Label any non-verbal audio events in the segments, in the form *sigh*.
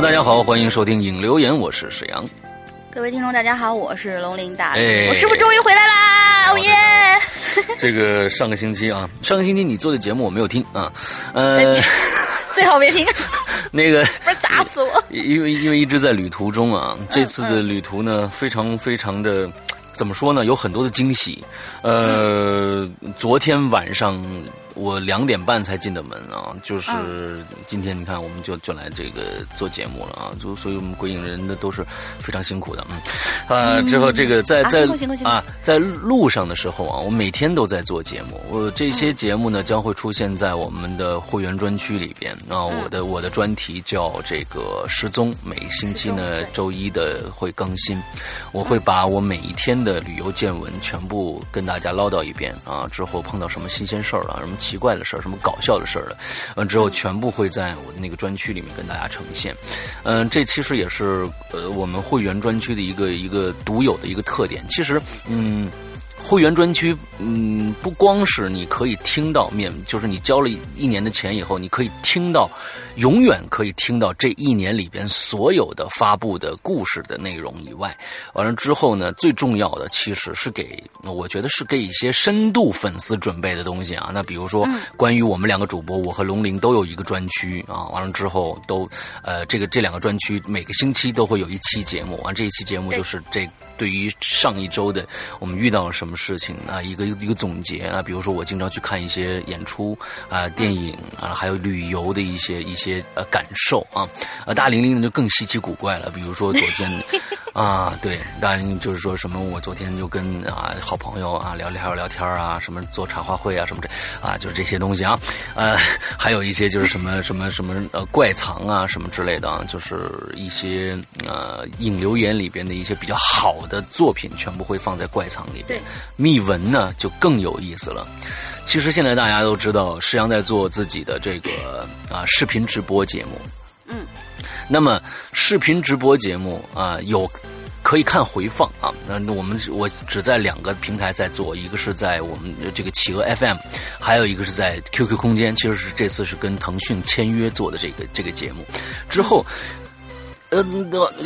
大家好，欢迎收听影留言，我是沈阳。各位听众，大家好，我是龙鳞大。哎我师傅终于回来啦！哦耶！*laughs* 这个上个星期啊，上个星期你做的节目我没有听啊，呃，最好别听，*laughs* 那个 *laughs* 不是打死我。因为因为一直在旅途中啊，这次的旅途呢，非常非常的怎么说呢，有很多的惊喜。呃，昨天晚上我两点半才进的门啊，就是今天你看我们就就来这个做节目了啊，就所以我们鬼影人的都是非常辛苦的，嗯，呃，之后这个在啊在啊在路上的时候啊，我每天都在做节目，我这些节目呢将会出现在我们的会员专区里边啊，我的我的专题叫这个失踪，每星期呢周一的会更新，我会把我每一天的旅游见闻全部跟大家唠叨一遍啊，之后碰到什么新鲜事儿了，什么奇怪的事儿，什么搞笑的事儿了，嗯，之后全部会在我的那个专区里面跟大家呈现。嗯，这其实也是呃我们会员专区的一个一个独有的一个特点。其实，嗯。会员专区，嗯，不光是你可以听到免，就是你交了一年的钱以后，你可以听到，永远可以听到这一年里边所有的发布的故事的内容以外，完了之后呢，最重要的其实是给，我觉得是给一些深度粉丝准备的东西啊。那比如说，关于我们两个主播，我和龙鳞都有一个专区啊。完了之后都，呃，这个这两个专区每个星期都会有一期节目，完这一期节目就是这。对于上一周的我们遇到了什么事情啊，一个一个总结啊，比如说我经常去看一些演出啊、电影啊，还有旅游的一些一些呃感受啊，啊，大玲玲呢就更稀奇古怪了，比如说昨天啊，对，大玲玲就是说什么，我昨天就跟啊好朋友啊聊聊聊天啊，什么做茶话会啊什么这啊，就是这些东西啊，呃，还有一些就是什么什么什么呃怪藏啊什么之类的啊，就是一些呃引流言里边的一些比较好的。作品全部会放在怪藏里边，秘文呢就更有意思了。其实现在大家都知道，施阳在做自己的这个啊视频直播节目。嗯，那么视频直播节目啊有可以看回放啊。那我们我只在两个平台在做，一个是在我们这个企鹅 FM，还有一个是在 QQ 空间。其实是这次是跟腾讯签约做的这个这个节目之后。呃，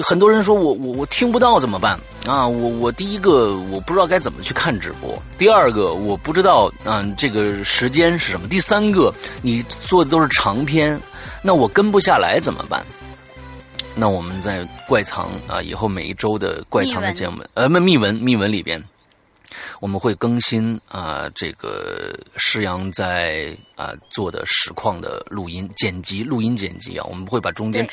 很多人说我我我听不到怎么办啊？我我第一个我不知道该怎么去看直播，第二个我不知道嗯这个时间是什么，第三个你做的都是长篇，那我跟不下来怎么办？那我们在怪藏啊，以后每一周的怪藏的节目，呃，密密文密文里边，我们会更新啊，这个施阳在啊做的实况的录音剪辑，录音剪辑啊，我们会把中间。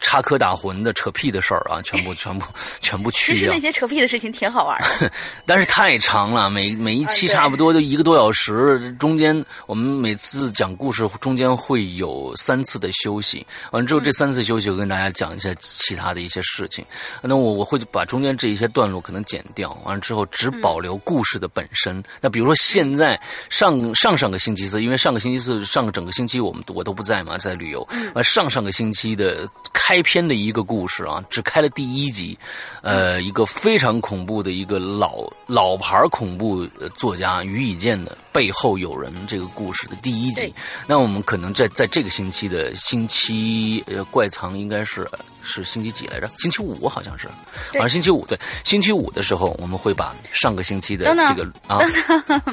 插科打诨的扯屁的事儿啊，全部 *laughs* 全部全部去掉。其实那些扯屁的事情挺好玩的，*laughs* 但是太长了，每每一期差不多就一个多小时，中间我们每次讲故事中间会有三次的休息，完了之后这三次休息我跟大家讲一下其他的一些事情。那我我会把中间这一些段落可能剪掉，完了之后只保留故事的本身。那比如说现在上上上个星期四，因为上个星期四上个整个星期我们我都不在嘛，在旅游。呃，上上个星期的。开篇的一个故事啊，只开了第一集，呃，一个非常恐怖的一个老老牌恐怖作家于以健的背后有人这个故事的第一集。那我们可能在在这个星期的星期呃怪藏应该是是星期几来着？星期五好像是，好像星期五对，星期五的时候我们会把上个星期的这个啊，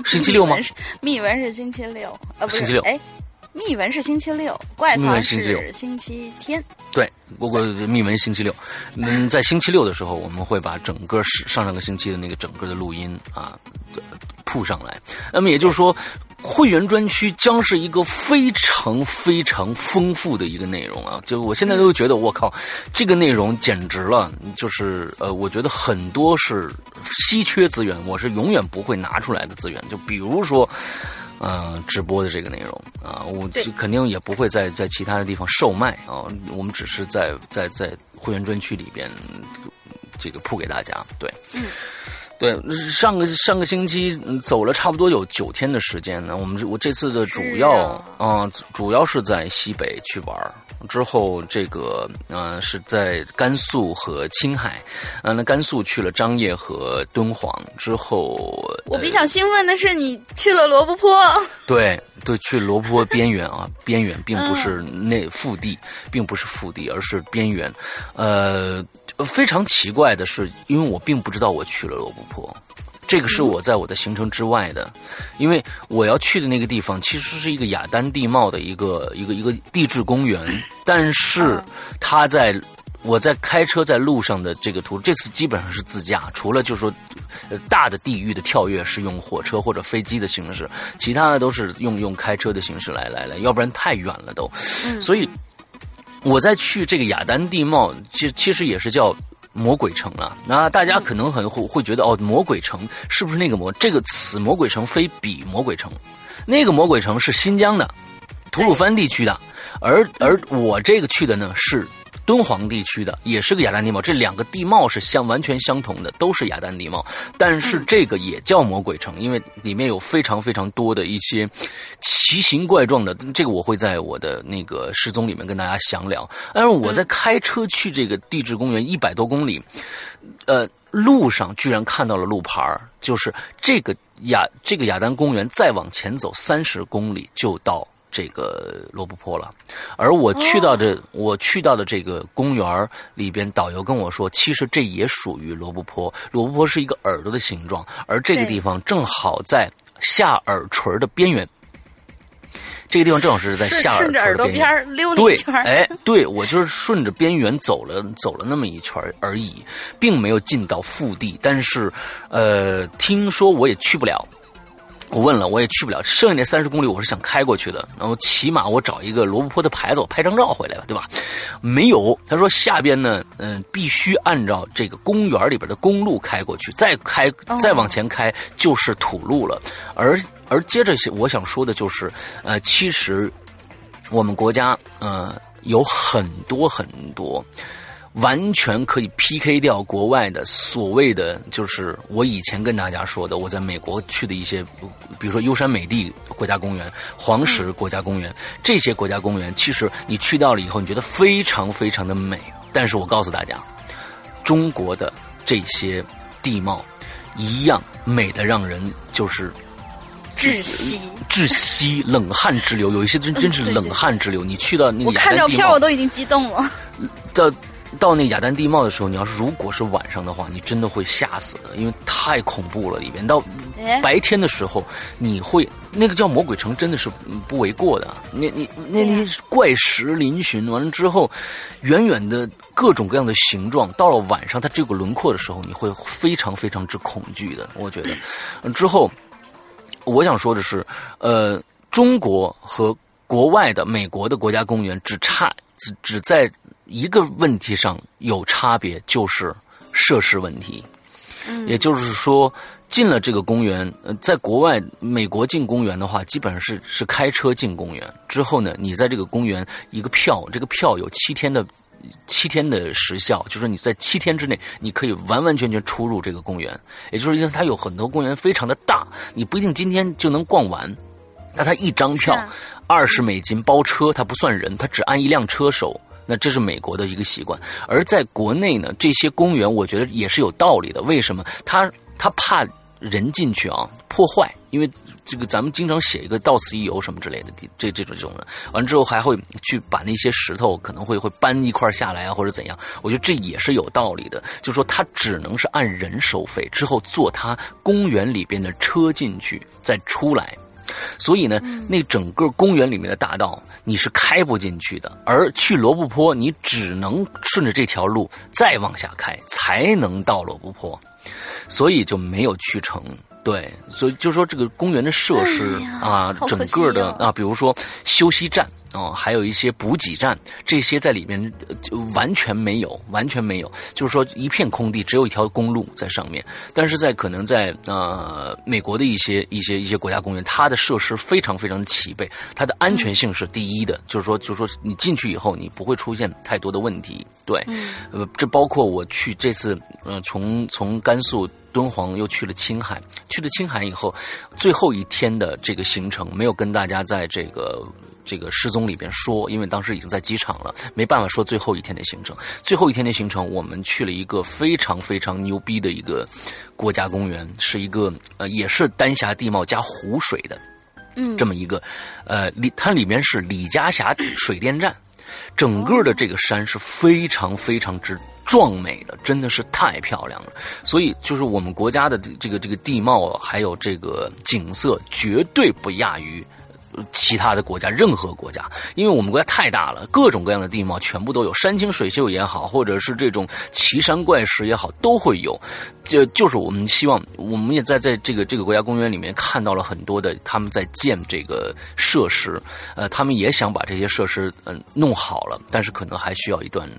星期六吗？*laughs* 密文是星期六，呃，不是星期六，哎。密文是星期六，怪藏是星期天。对，不过密文星期六。嗯，在星期六的时候，我们会把整个上上个星期的那个整个的录音啊铺上来。那么也就是说，会员专区将是一个非常非常丰富的一个内容啊！就我现在都觉得，我靠，这个内容简直了！就是呃，我觉得很多是稀缺资源，我是永远不会拿出来的资源。就比如说。嗯，直播的这个内容啊，我肯定也不会在在其他的地方售卖啊，我们只是在在在会员专区里边这个铺给大家，对。对，上个上个星期走了差不多有九天的时间呢。我们我这次的主要啊，主要是在西北去玩之后这个嗯是在甘肃和青海，嗯，那甘肃去了张掖和敦煌之后，我比较兴奋的是你去了罗布泊。对对，去罗布泊边缘啊，*laughs* 边缘并不是那腹地，并不是腹地，而是边缘，呃。非常奇怪的是，因为我并不知道我去了罗布泊，这个是我在我的行程之外的，因为我要去的那个地方其实是一个雅丹地貌的一个一个一个地质公园，*laughs* 但是它在我在开车在路上的这个途，这次基本上是自驾，除了就是说大的地域的跳跃是用火车或者飞机的形式，其他的都是用用开车的形式来来来，要不然太远了都，所以。我在去这个雅丹地貌，其其实也是叫魔鬼城了。那大家可能很会会觉得，哦，魔鬼城是不是那个魔？这个此魔鬼城非彼魔鬼城，那个魔鬼城是新疆的吐鲁番地区的，而而我这个去的呢是。敦煌地区的也是个雅丹地貌，这两个地貌是相完全相同的，都是雅丹地貌。但是这个也叫魔鬼城，因为里面有非常非常多的一些奇形怪状的。这个我会在我的那个失踪里面跟大家详聊。但是我在开车去这个地质公园一百多公里，呃，路上居然看到了路牌就是这个雅这个雅丹公园再往前走三十公里就到。这个罗布泊了，而我去到的我去到的这个公园里边，导游跟我说，其实这也属于罗布泊。罗布泊是一个耳朵的形状，而这个地方正好在下耳垂的边缘。这个地方正好是在下耳垂的边缘，溜了一圈。哎，对我就是顺着边缘走了走了那么一圈而已，并没有进到腹地。但是，呃，听说我也去不了。我问了，我也去不了。剩下那三十公里，我是想开过去的。然后起码我找一个罗布泊的牌子，我拍张照回来吧，对吧？没有。他说下边呢，嗯，必须按照这个公园里边的公路开过去，再开再往前开就是土路了。而而接着我想说的就是，呃，其实我们国家呃有很多很多。完全可以 PK 掉国外的所谓的，就是我以前跟大家说的，我在美国去的一些，比如说优山美地国家公园、黄石国家公园这些国家公园，其实你去到了以后，你觉得非常非常的美。但是我告诉大家，中国的这些地貌一样美的让人就是 *laughs* 窒息、窒息、冷汗直流。有一些真真是冷汗直流。你去到那我看照片我都已经激动了。的。到那雅丹地貌的时候，你要是如果是晚上的话，你真的会吓死的，因为太恐怖了里边。到白天的时候，你会那个叫魔鬼城，真的是不为过的。你你那那怪石嶙峋，完了之后，远远的各种各样的形状，到了晚上它这个轮廓的时候，你会非常非常之恐惧的。我觉得，之后我想说的是，呃，中国和国外的美国的国家公园只差只只在。一个问题上有差别，就是设施问题。嗯，也就是说，进了这个公园，呃，在国外，美国进公园的话，基本上是是开车进公园。之后呢，你在这个公园一个票，这个票有七天的七天的时效，就是你在七天之内，你可以完完全全出入这个公园。也就是因为它有很多公园非常的大，你不一定今天就能逛完。那它一张票二十美金包车，它不算人，它只按一辆车收。那这是美国的一个习惯，而在国内呢，这些公园我觉得也是有道理的。为什么？他他怕人进去啊破坏，因为这个咱们经常写一个到此一游什么之类的，这这种这种的，完之后还会去把那些石头可能会会搬一块下来啊，或者怎样？我觉得这也是有道理的。就是说，他只能是按人收费，之后坐他公园里边的车进去，再出来。所以呢，那整个公园里面的大道你是开不进去的，而去罗布泊你只能顺着这条路再往下开，才能到罗布泊，所以就没有去成。对，所以就是说这个公园的设施啊，整个的啊，比如说休息站。啊，还有一些补给站，这些在里面就完全没有，完全没有，就是说一片空地，只有一条公路在上面。但是在可能在呃美国的一些一些一些国家公园，它的设施非常非常的齐备，它的安全性是第一的，就是说就是说你进去以后，你不会出现太多的问题。对，呃，这包括我去这次，嗯，从从甘肃敦煌又去了青海，去了青海以后，最后一天的这个行程没有跟大家在这个。这个失踪里边说，因为当时已经在机场了，没办法说最后一天的行程。最后一天的行程，我们去了一个非常非常牛逼的一个国家公园，是一个呃，也是丹霞地貌加湖水的，嗯，这么一个呃，里它里面是李家峡水电站，整个的这个山是非常非常之壮美的，真的是太漂亮了。所以就是我们国家的这个这个地貌还有这个景色，绝对不亚于。其他的国家，任何国家，因为我们国家太大了，各种各样的地貌全部都有，山清水秀也好，或者是这种奇山怪石也好，都会有。就就是我们希望，我们也在在这个这个国家公园里面看到了很多的他们在建这个设施，呃，他们也想把这些设施嗯弄好了，但是可能还需要一段。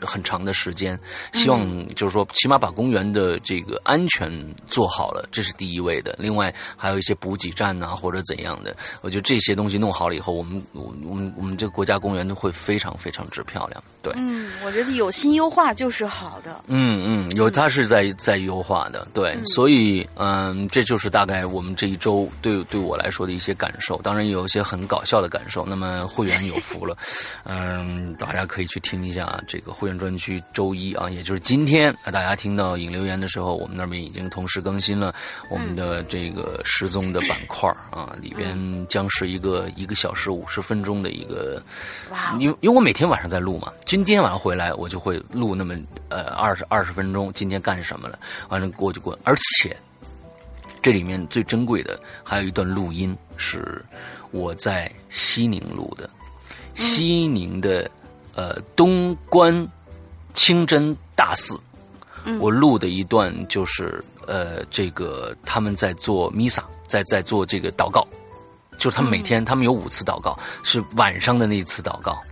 很长的时间，希望就是说，起码把公园的这个安全做好了，这是第一位的。另外，还有一些补给站呐，或者怎样的，我觉得这些东西弄好了以后，我们我我们我们这个国家公园都会非常非常之漂亮。对，嗯，我觉得有新优化就是好的。嗯嗯，有它是在在优化的，对，所以嗯，这就是大概我们这一周对对我来说的一些感受。当然有一些很搞笑的感受。那么会员有福了，*laughs* 嗯，大家可以去听一下这个会员。专区周一啊，也就是今天啊，大家听到引留言的时候，我们那边已经同时更新了我们的这个失踪的板块啊，里边将是一个一个小时五十分钟的一个，因为因为我每天晚上在录嘛，今天晚上回来我就会录那么呃二十二十分钟，今天干什么了，完了过就过，而且这里面最珍贵的还有一段录音是我在西宁录的，西宁的呃东关。清真大寺，我录的一段就是呃，这个他们在做弥撒，在在做这个祷告，就是他们每天他们有五次祷告，是晚上的那一次祷告。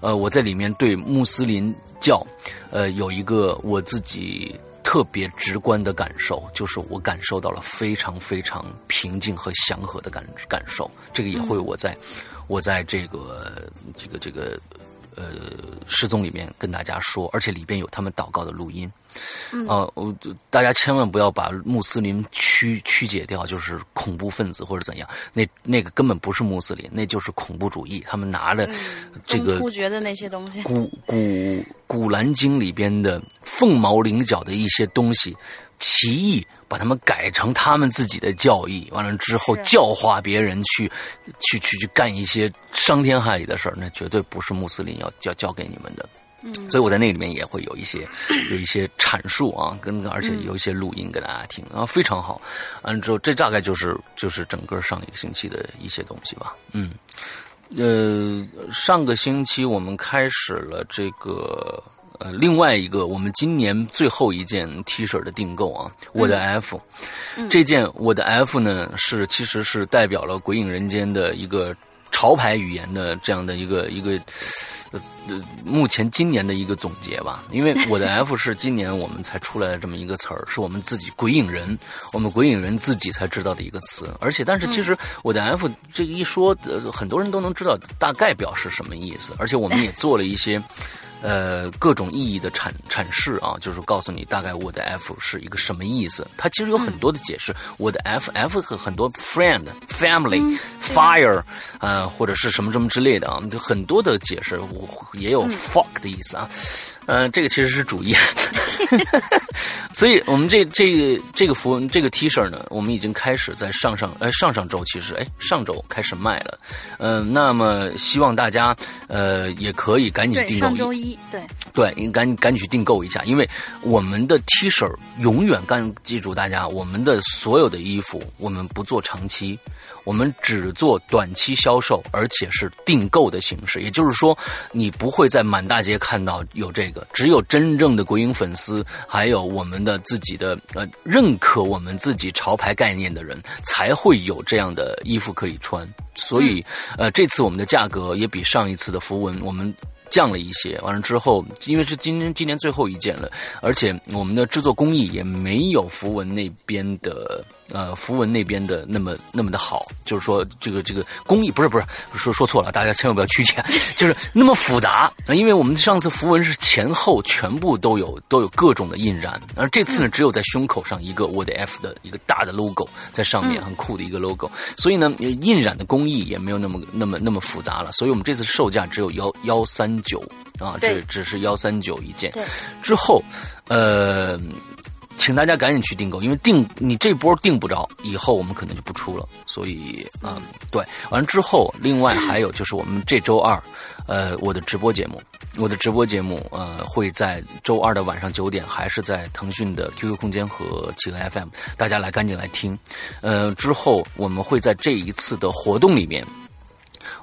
呃，我在里面对穆斯林教，呃，有一个我自己特别直观的感受，就是我感受到了非常非常平静和祥和的感感受。这个也会我在我在这个这个这个。呃，失踪里面跟大家说，而且里边有他们祷告的录音，啊，我大家千万不要把穆斯林曲曲解掉，就是恐怖分子或者怎样，那那个根本不是穆斯林，那就是恐怖主义，他们拿着这个突厥的那些东西，古古古兰经里边的凤毛麟角的一些东西，奇异。把他们改成他们自己的教义，完了之后教化别人去，去去去干一些伤天害理的事儿，那绝对不是穆斯林要要教给你们的。嗯，所以我在那里面也会有一些有一些阐述啊，跟而且有一些录音给大家听啊，非常好。完了之后，这大概就是就是整个上一个星期的一些东西吧。嗯，呃，上个星期我们开始了这个。呃，另外一个，我们今年最后一件 T 恤的订购啊，我的 F，这件我的 F 呢，是其实是代表了《鬼影人间》的一个潮牌语言的这样的一个一个呃目前今年的一个总结吧。因为我的 F 是今年我们才出来的这么一个词儿，是我们自己鬼影人，我们鬼影人自己才知道的一个词。而且，但是其实我的 F 这一说，呃，很多人都能知道大概表示什么意思。而且我们也做了一些。呃，各种意义的阐阐释啊，就是告诉你大概我的 F 是一个什么意思。它其实有很多的解释。我的 F，F 和很多 friend、family、fire，呃，或者是什么什么之类的啊，很多的解释。我也有 fuck 的意思啊。嗯，这个其实是主意，*laughs* 所以我们这这个这个服这个 T 恤呢，我们已经开始在上上呃上上周其实哎上周开始卖了，嗯，那么希望大家呃也可以赶紧订购，上周一对对，你赶赶紧去订购一下，因为我们的 T 恤永远干记住大家，我们的所有的衣服我们不做长期。我们只做短期销售，而且是订购的形式，也就是说，你不会在满大街看到有这个，只有真正的鬼影粉丝，还有我们的自己的呃认可我们自己潮牌概念的人，才会有这样的衣服可以穿。所以，呃，这次我们的价格也比上一次的符文我们降了一些。完了之后，因为是今年今年最后一件了，而且我们的制作工艺也没有符文那边的。呃，符文那边的那么那么的好，就是说这个这个工艺不是不是说说错了，大家千万不要曲解，就是那么复杂。因为我们上次符文是前后全部都有都有各种的印染，而这次呢只有在胸口上一个我的 F 的一个大的 logo 在上面，很酷的一个 logo。所以呢，印染的工艺也没有那么那么那么复杂了。所以我们这次售价只有幺幺三九啊，这只是幺三九一件。之后，呃。请大家赶紧去订购，因为订你这波订不着，以后我们可能就不出了。所以，嗯，对，完了之后，另外还有就是我们这周二，呃，我的直播节目，我的直播节目，呃，会在周二的晚上九点，还是在腾讯的 QQ 空间和企鹅 FM，大家来赶紧来听。呃，之后我们会在这一次的活动里面，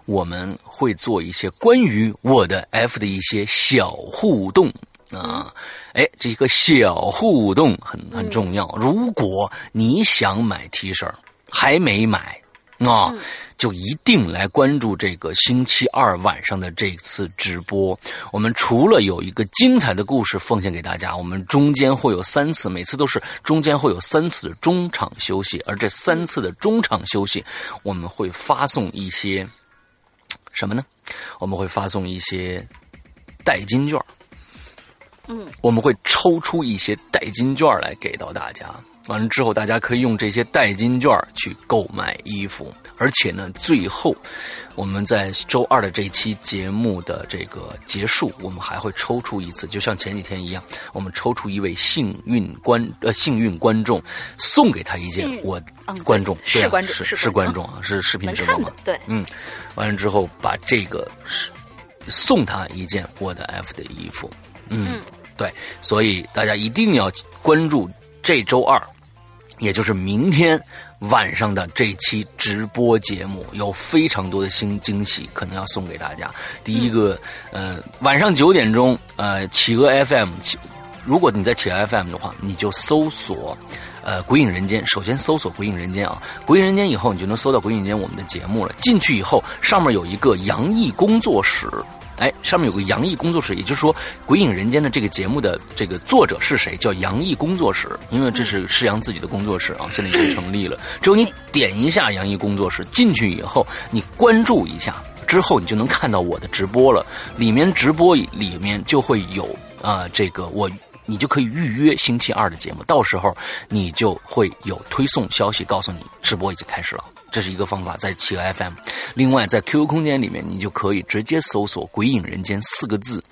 我们会做一些关于我的 F 的一些小互动。啊，哎，这个小互动很很重要。如果你想买 T 恤还没买，啊，就一定来关注这个星期二晚上的这次直播。我们除了有一个精彩的故事奉献给大家，我们中间会有三次，每次都是中间会有三次中场休息，而这三次的中场休息，我们会发送一些什么呢？我们会发送一些代金券。嗯，我们会抽出一些代金券来给到大家，完了之后，大家可以用这些代金券去购买衣服，而且呢，最后我们在周二的这期节目的这个结束，我们还会抽出一次，就像前几天一样，我们抽出一位幸运观呃幸运观众，送给他一件我观众是观众是是观众啊是视频直播嘛对。嗯，完了之后把这个是送他一件我的 F 的衣服。嗯。对，所以大家一定要关注这周二，也就是明天晚上的这期直播节目，有非常多的新惊喜可能要送给大家。第一个，呃，晚上九点钟，呃，企鹅 FM，如果你在企鹅 FM 的话，你就搜索，呃，鬼影人间。首先搜索鬼影人间啊，鬼影人间以后，你就能搜到鬼影人间我们的节目了。进去以后，上面有一个杨毅工作室。哎，上面有个杨毅工作室，也就是说，《鬼影人间》的这个节目的这个作者是谁？叫杨毅工作室，因为这是施阳自己的工作室啊，现在已经成立了。只有你点一下杨毅工作室，进去以后，你关注一下之后，你就能看到我的直播了。里面直播里面就会有啊，这个我你就可以预约星期二的节目，到时候你就会有推送消息告诉你直播已经开始了。这是一个方法，在企鹅 FM。另外，在 QQ 空间里面，你就可以直接搜索“鬼影人间”四个字。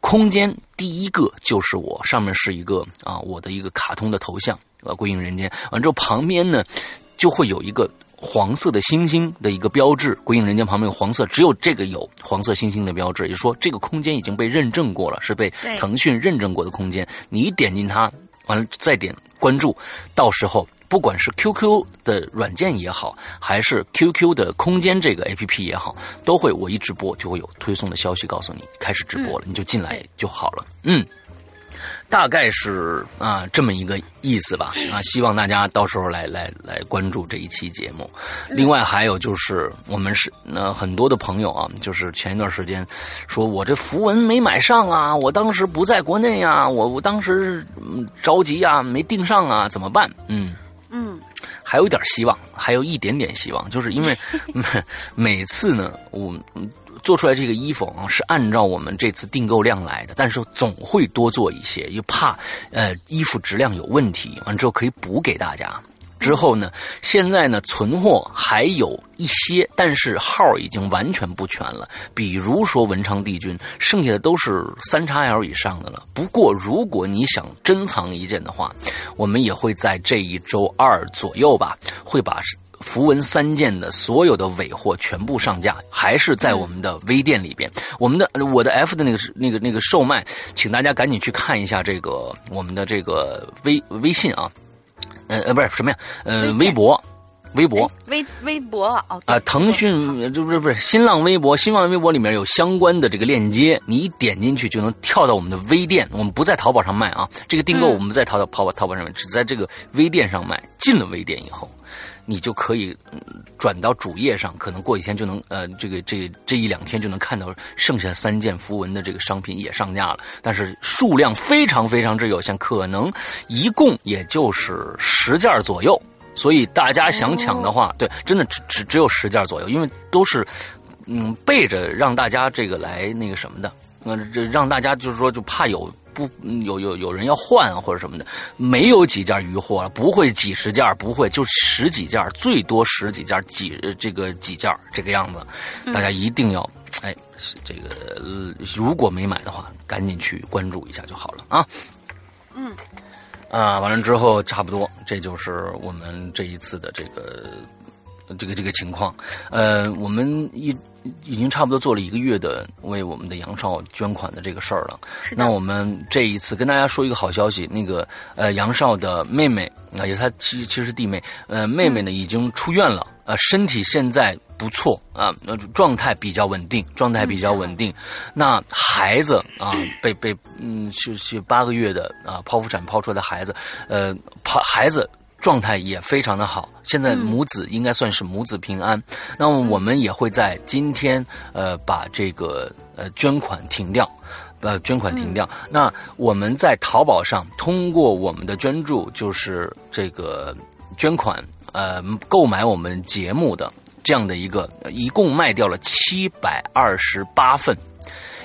空间第一个就是我，上面是一个啊，我的一个卡通的头像，呃，“鬼影人间”。完之后，旁边呢就会有一个黄色的星星的一个标志，《鬼影人间》旁边有黄色，只有这个有黄色星星的标志，也就是说这个空间已经被认证过了，是被腾讯认证过的空间。你一点进它，完了再点关注，到时候不管是 QQ 的软件也好，还是 QQ 的空间这个 APP 也好，都会我一直播就会有推送的消息告诉你开始直播了，你就进来就好了。嗯。大概是啊这么一个意思吧啊，希望大家到时候来来来关注这一期节目。另外还有就是我们是那很多的朋友啊，就是前一段时间说我这符文没买上啊，我当时不在国内呀，我我当时着急呀，没订上啊，怎么办？嗯嗯，还有一点希望，还有一点点希望，就是因为 *laughs* 每次呢，我。做出来这个衣服啊，是按照我们这次订购量来的，但是总会多做一些，又怕呃衣服质量有问题，完之后可以补给大家。之后呢，现在呢存货还有一些，但是号已经完全不全了。比如说文昌帝君，剩下的都是三叉 L 以上的了。不过如果你想珍藏一件的话，我们也会在这一周二左右吧，会把。符文三件的所有的尾货全部上架，还是在我们的微店里边。我们的我的 F 的那个是那个那个售卖，请大家赶紧去看一下这个我们的这个微微信啊，呃呃不是什么呀，呃微博，微博，微微博哦啊，腾讯这不是不是新浪微博，新浪微博里面有相关的这个链接，你一点进去就能跳到我们的微店。我们不在淘宝上卖啊，这个订购我们在淘淘宝淘宝上面，只在这个微店上卖。进了微店以后。你就可以转到主页上，可能过几天就能，呃，这个这这一两天就能看到剩下三件符文的这个商品也上架了，但是数量非常非常之有限，可能一共也就是十件左右。所以大家想抢的话，对，真的只只只有十件左右，因为都是嗯背着让大家这个来那个什么的，呃，这让大家就是说就怕有。不有有有人要换或者什么的，没有几件余货了，不会几十件，不会就十几件，最多十几件，几这个几件这个样子，大家一定要哎，这个如果没买的话，赶紧去关注一下就好了啊。嗯，啊，完了之后差不多，这就是我们这一次的这个这个这个情况。呃，我们一。已经差不多做了一个月的为我们的杨少捐款的这个事儿了。那我们这一次跟大家说一个好消息，那个呃杨少的妹妹啊，也他其其实是弟妹，呃妹妹呢已经出院了，呃身体现在不错啊，状态比较稳定，状态比较稳定。那孩子啊，*clears throat* 被被嗯是是八个月的啊剖腹产剖出来的孩子，呃剖孩子。状态也非常的好，现在母子应该算是母子平安。那么我们也会在今天呃把这个呃捐款停掉，呃捐款停掉。那我们在淘宝上通过我们的捐助，就是这个捐款呃购买我们节目的这样的一个，一共卖掉了七百二十八份，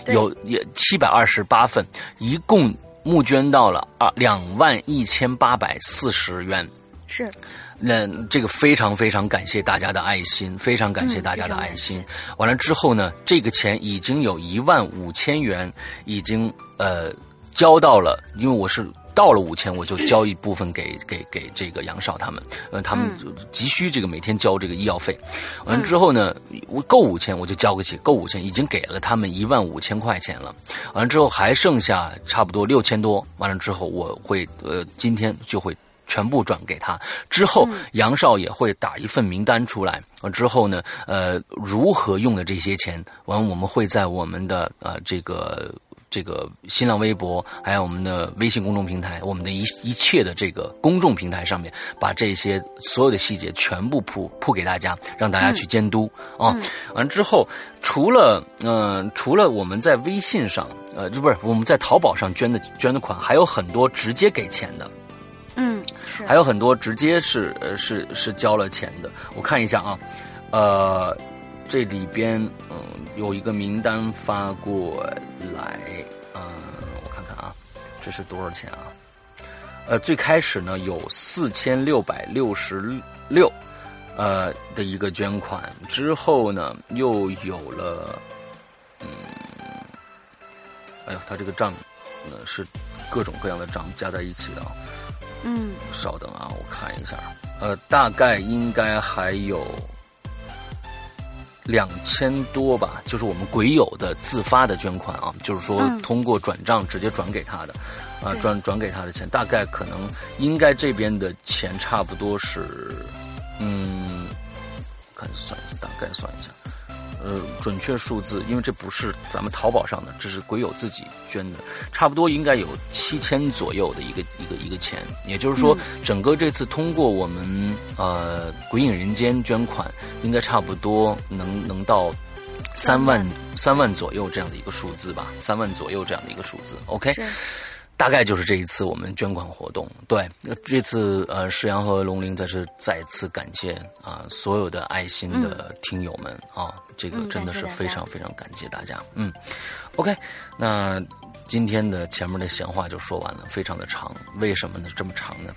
有也七百二十八份，一共募捐到了二两万一千八百四十元。是，那这个非常非常感谢大家的爱心，非常感谢大家的爱心。完了之后呢，这个钱已经有一万五千元已经呃交到了，因为我是到了五千，我就交一部分给给给这个杨少他们，呃，他们急需这个每天交这个医药费。完了之后呢，我够五千我就交给起，够五千已经给了他们一万五千块钱了。完了之后还剩下差不多六千多，完了之后我会呃今天就会。全部转给他之后，杨少也会打一份名单出来。之后呢，呃，如何用的这些钱，完我们会在我们的呃这个这个新浪微博，还有我们的微信公众平台，我们的一一切的这个公众平台上面，把这些所有的细节全部铺铺给大家，让大家去监督啊。完之后，除了嗯，除了我们在微信上，呃，不是我们在淘宝上捐的捐的款，还有很多直接给钱的。还有很多直接是呃是是交了钱的，我看一下啊，呃，这里边嗯有一个名单发过来，嗯，我看看啊，这是多少钱啊？呃，最开始呢有四千六百六十六，呃的一个捐款，之后呢又有了，嗯，哎呦，他这个账呃是各种各样的账加在一起的啊。嗯，稍等啊，我看一下，呃，大概应该还有两千多吧，就是我们鬼友的自发的捐款啊，就是说通过转账直接转给他的，啊，转转给他的钱，大概可能应该这边的钱差不多是，嗯，看算一下，大概算一下。呃，准确数字，因为这不是咱们淘宝上的，这是鬼友自己捐的，差不多应该有七千左右的一个一个一个钱。也就是说，整个这次通过我们呃鬼影人间捐款，应该差不多能能到三万三万左右这样的一个数字吧，三万左右这样的一个数字。OK。大概就是这一次我们捐款活动，对，这次呃，石阳和龙鳞在这再次感谢啊所有的爱心的听友们啊，这个真的是非常非常感谢大家，嗯，OK，那今天的前面的闲话就说完了，非常的长，为什么呢？这么长呢？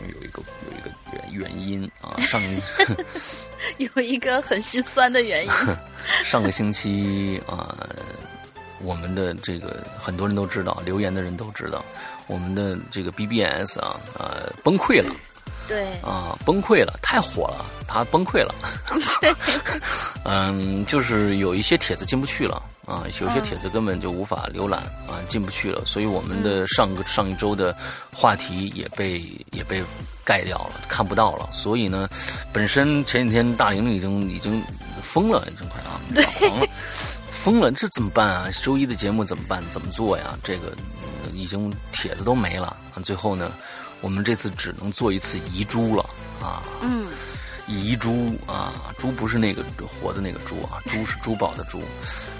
因为有一个有一个原原因啊，上 *laughs* 有一个很心酸的原因，*laughs* 上个星期啊。我们的这个很多人都知道，留言的人都知道，我们的这个 BBS 啊，呃，崩溃了。对。啊，崩溃了，太火了，它崩溃了。*laughs* 嗯，就是有一些帖子进不去了啊，有些帖子根本就无法浏览啊，进不去了，所以我们的上个上一周的话题也被也被盖掉了，看不到了。所以呢，本身前几天大玲已经已经疯了，已经快啊，*laughs* 了。疯了，这怎么办啊？周一的节目怎么办？怎么做呀？这个已经帖子都没了。最后呢，我们这次只能做一次遗珠了啊！嗯，遗珠啊，珠不是那个活的那个珠啊，珠是珠宝的珠。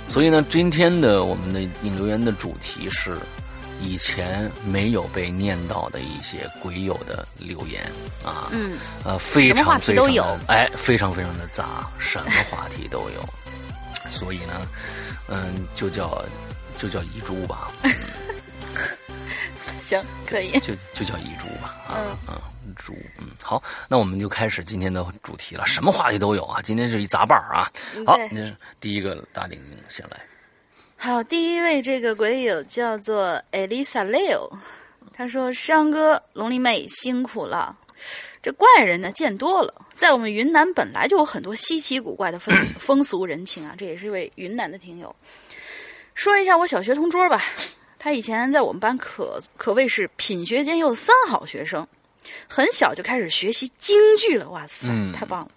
所以呢，今天的我们的引留言的主题是以前没有被念到的一些鬼友的留言啊。嗯，呃，非常非常有，哎，非常非常的杂，什么话题都有。所以呢，嗯，就叫就叫遗珠吧。*laughs* 行，可以。*laughs* 就就叫遗珠吧。啊啊，珠。嗯，好，那我们就开始今天的主题了。什么话题都有啊，今天是一杂伴儿啊。好，那第一个大玲先来。好，第一位这个鬼友叫做 Elisa Leo，他说：“山哥，龙鳞妹辛苦了。这怪人呢，见多了。”在我们云南本来就有很多稀奇古怪的风 *clears throat* 风俗人情啊，这也是一位云南的听友。说一下我小学同桌吧，他以前在我们班可可谓是品学兼优的三好学生，很小就开始学习京剧了，哇塞，太棒了！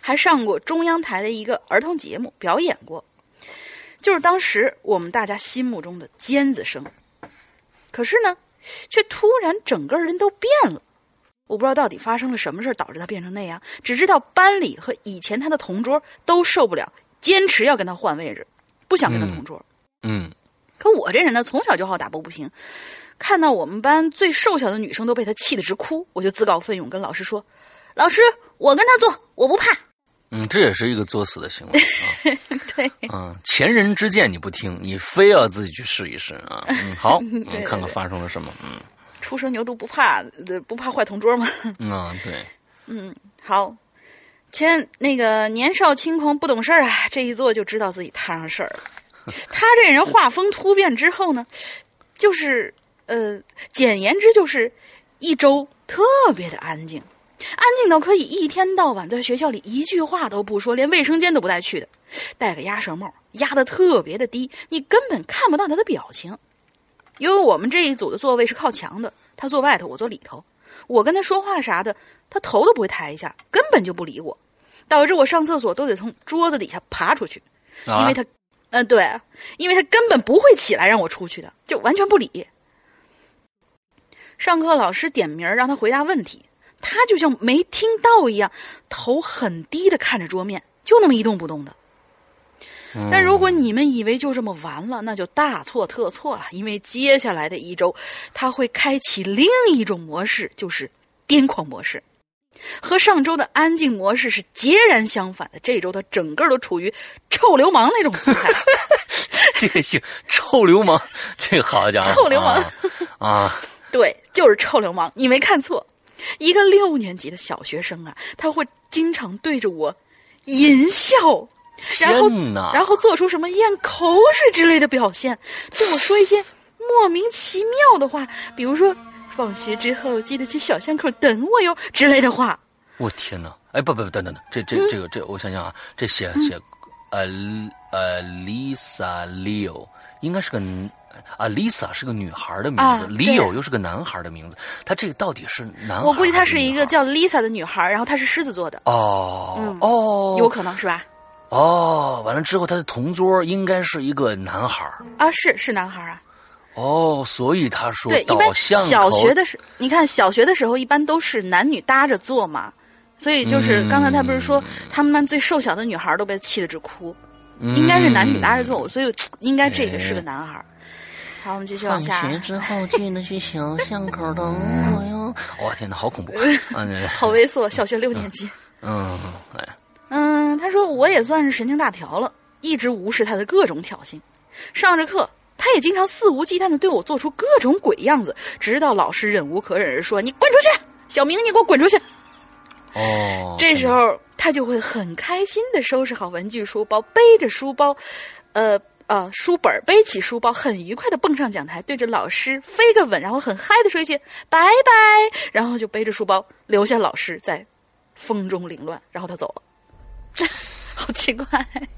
还上过中央台的一个儿童节目表演过，就是当时我们大家心目中的尖子生。可是呢，却突然整个人都变了。我不知道到底发生了什么事导致他变成那样，只知道班里和以前他的同桌都受不了，坚持要跟他换位置，不想跟他同桌。嗯，可我这人呢，从小就好打抱不平，看到我们班最瘦小的女生都被他气得直哭，我就自告奋勇跟老师说：“老师，我跟他做，我不怕。”嗯，这也是一个作死的行为啊。*laughs* 对，嗯，前人之见你不听，你非要自己去试一试啊。嗯，好，*laughs* 嗯，看看发生了什么。嗯。初生牛犊不怕，不怕坏同桌吗？*laughs* 嗯，对。嗯，好。前那个年少轻狂不懂事儿啊，这一做就知道自己摊上事儿了。*laughs* 他这人画风突变之后呢，就是呃，简言之就是一周特别的安静，安静到可以一天到晚在学校里一句话都不说，连卫生间都不带去的，戴个鸭舌帽，压的特别的低，你根本看不到他的表情。因为我们这一组的座位是靠墙的，他坐外头，我坐里头。我跟他说话啥的，他头都不会抬一下，根本就不理我，导致我上厕所都得从桌子底下爬出去，因为他，嗯，对，因为他根本不会起来让我出去的，就完全不理。上课老师点名让他回答问题，他就像没听到一样，头很低的看着桌面，就那么一动不动的。但如果你们以为就这么完了，那就大错特错了。因为接下来的一周，他会开启另一种模式，就是癫狂模式，和上周的安静模式是截然相反的。这周他整个都处于臭流氓那种姿态。*laughs* 这个行，臭流氓，这个好家伙，臭流氓啊！对，就是臭流氓，你没看错。一个六年级的小学生啊，他会经常对着我淫笑。然后，然后做出什么咽口水之类的表现，对我说一些莫名其妙的话，比如说“放学之后记得去小巷口等我哟”之类的话。我天哪！哎，不不不，等等等，这这这个这，我想想啊，这写写，呃呃，Lisa Leo 应该是个啊，Lisa 是个女孩的名字，Leo 又是个男孩的名字，他这个到底是男？我估计他是一个叫 Lisa 的女孩，然后他是狮子座的。哦哦，有可能是吧？哦，完了之后他的同桌应该是一个男孩啊，是是男孩啊。哦，所以他说对，一般小学的时，你看小学的时候一般都是男女搭着坐嘛，所以就是刚才他不是说他们班最瘦小的女孩都被气得直哭，应该是男女搭着坐，所以应该这个是个男孩。好，我们继续往下。放学之后记得去小巷口等我哟。*laughs* 我天哪，好恐怖！好猥琐，小学六年级。嗯，哎。嗯，他说我也算是神经大条了，一直无视他的各种挑衅。上着课，他也经常肆无忌惮的对我做出各种鬼样子，直到老师忍无可忍的说：“你滚出去，小明，你给我滚出去。”哦，这时候他就会很开心的收拾好文具书包，背着书包，呃啊书本，背起书包，很愉快的蹦上讲台，对着老师飞个吻，然后很嗨的说一句“拜拜”，然后就背着书包留下老师在风中凌乱，然后他走了。*laughs* 好奇怪！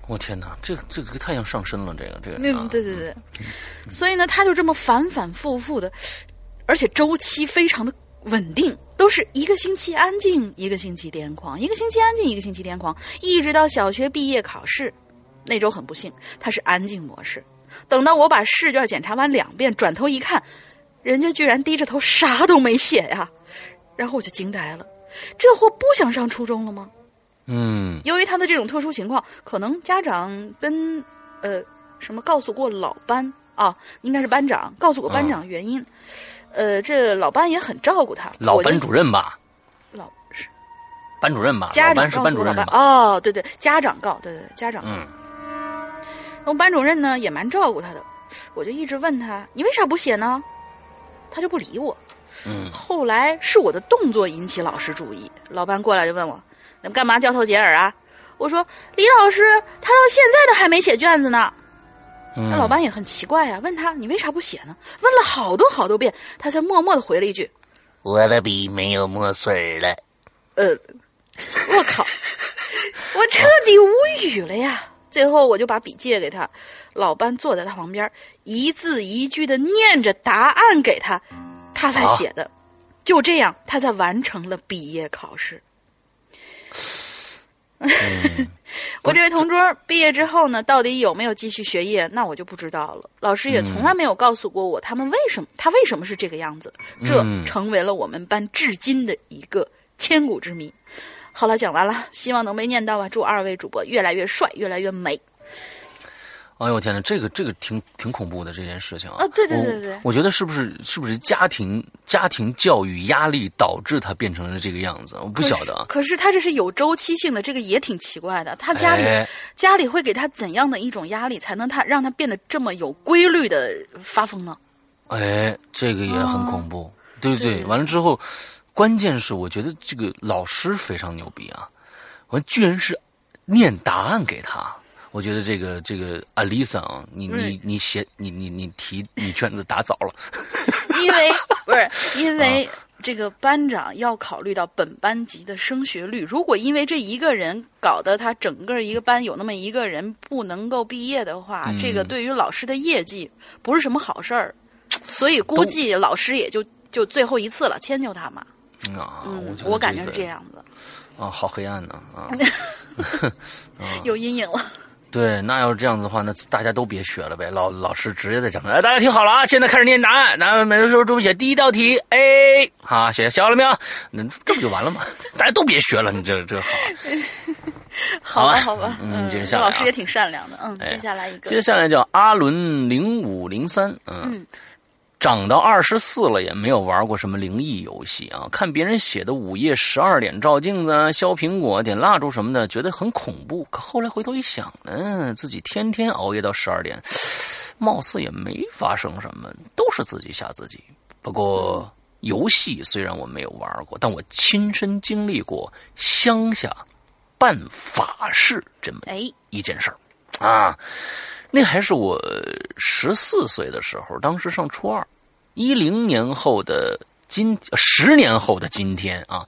我天哪，这个这个太像上身了，这个这个。嗯，对对对。所以呢，他就这么反反复复的，而且周期非常的稳定，都是一个星期安静，一个星期癫狂，一个星期安静，一个星期癫狂，一直到小学毕业考试那周，很不幸，他是安静模式。等到我把试卷检查完两遍，转头一看，人家居然低着头啥都没写呀，然后我就惊呆了，这货不想上初中了吗？嗯，由于他的这种特殊情况，可能家长跟呃什么告诉过老班啊，应该是班长告诉过班长原因，呃，这老班也很照顾他。老班主任吧？老是班主任吧？家长是班主任吧？哦，对对，家长告，对对，家长。嗯。那么班主任呢也蛮照顾他的，我就一直问他，你为啥不写呢？他就不理我。嗯。后来是我的动作引起老师注意，老班过来就问我。那干嘛交头接耳啊？我说李老师，他到现在都还没写卷子呢。那老班也很奇怪啊，问他你为啥不写呢？问了好多好多遍，他才默默的回了一句：“我的笔没有墨水了。”呃，我靠，我彻底无语了呀！最后我就把笔借给他，老班坐在他旁边，一字一句的念着答案给他，他才写的。就这样，他才完成了毕业考试。*laughs* 我这位同桌毕业之后呢，到底有没有继续学业，那我就不知道了。老师也从来没有告诉过我，他们为什么他为什么是这个样子，这成为了我们班至今的一个千古之谜。好了，讲完了，希望能被念到吧！祝二位主播越来越帅，越来越美。哎呦我天哪，这个这个挺挺恐怖的这件事情啊！啊对对对对，我觉得是不是是不是家庭家庭教育压力导致他变成了这个样子？我不晓得。可是他这是有周期性的，这个也挺奇怪的。他家里家里会给他怎样的一种压力，才能他让他变得这么有规律的发疯呢？哎，这个也很恐怖。对对，完了之后，关键是我觉得这个老师非常牛逼啊！我居然是念答案给他。我觉得这个这个阿丽莎啊，你你你写你你你题你卷子打早了，*laughs* 因为不是因为这个班长要考虑到本班级的升学率，如果因为这一个人搞得他整个一个班有那么一个人不能够毕业的话，这个对于老师的业绩不是什么好事儿，所以估计老师也就就最后一次了，迁就他嘛。啊，嗯，我感觉是这样子。啊，好黑暗呢 *laughs* *laughs* 啊，有阴影了。对，那要是这样子的话，那大家都别学了呗。老老师直接在讲台，哎，大家听好了啊，现在开始念答案。那每个时候准备写第一道题，A，好，写写好了没有？那这不就完了吗？*laughs* 大家都别学了，你这这好。*laughs* 好吧，好吧，嗯，接下来老师也挺善良的，嗯，接下来一个，接下来叫阿伦零五零三，嗯。长到二十四了，也没有玩过什么灵异游戏啊！看别人写的午夜十二点照镜子、削苹果、点蜡烛什么的，觉得很恐怖。可后来回头一想呢，自己天天熬夜到十二点，貌似也没发生什么，都是自己吓自己。不过游戏虽然我没有玩过，但我亲身经历过乡下办法事这么一件事儿啊。那还是我十四岁的时候，当时上初二，一零年后的今十年后的今天啊，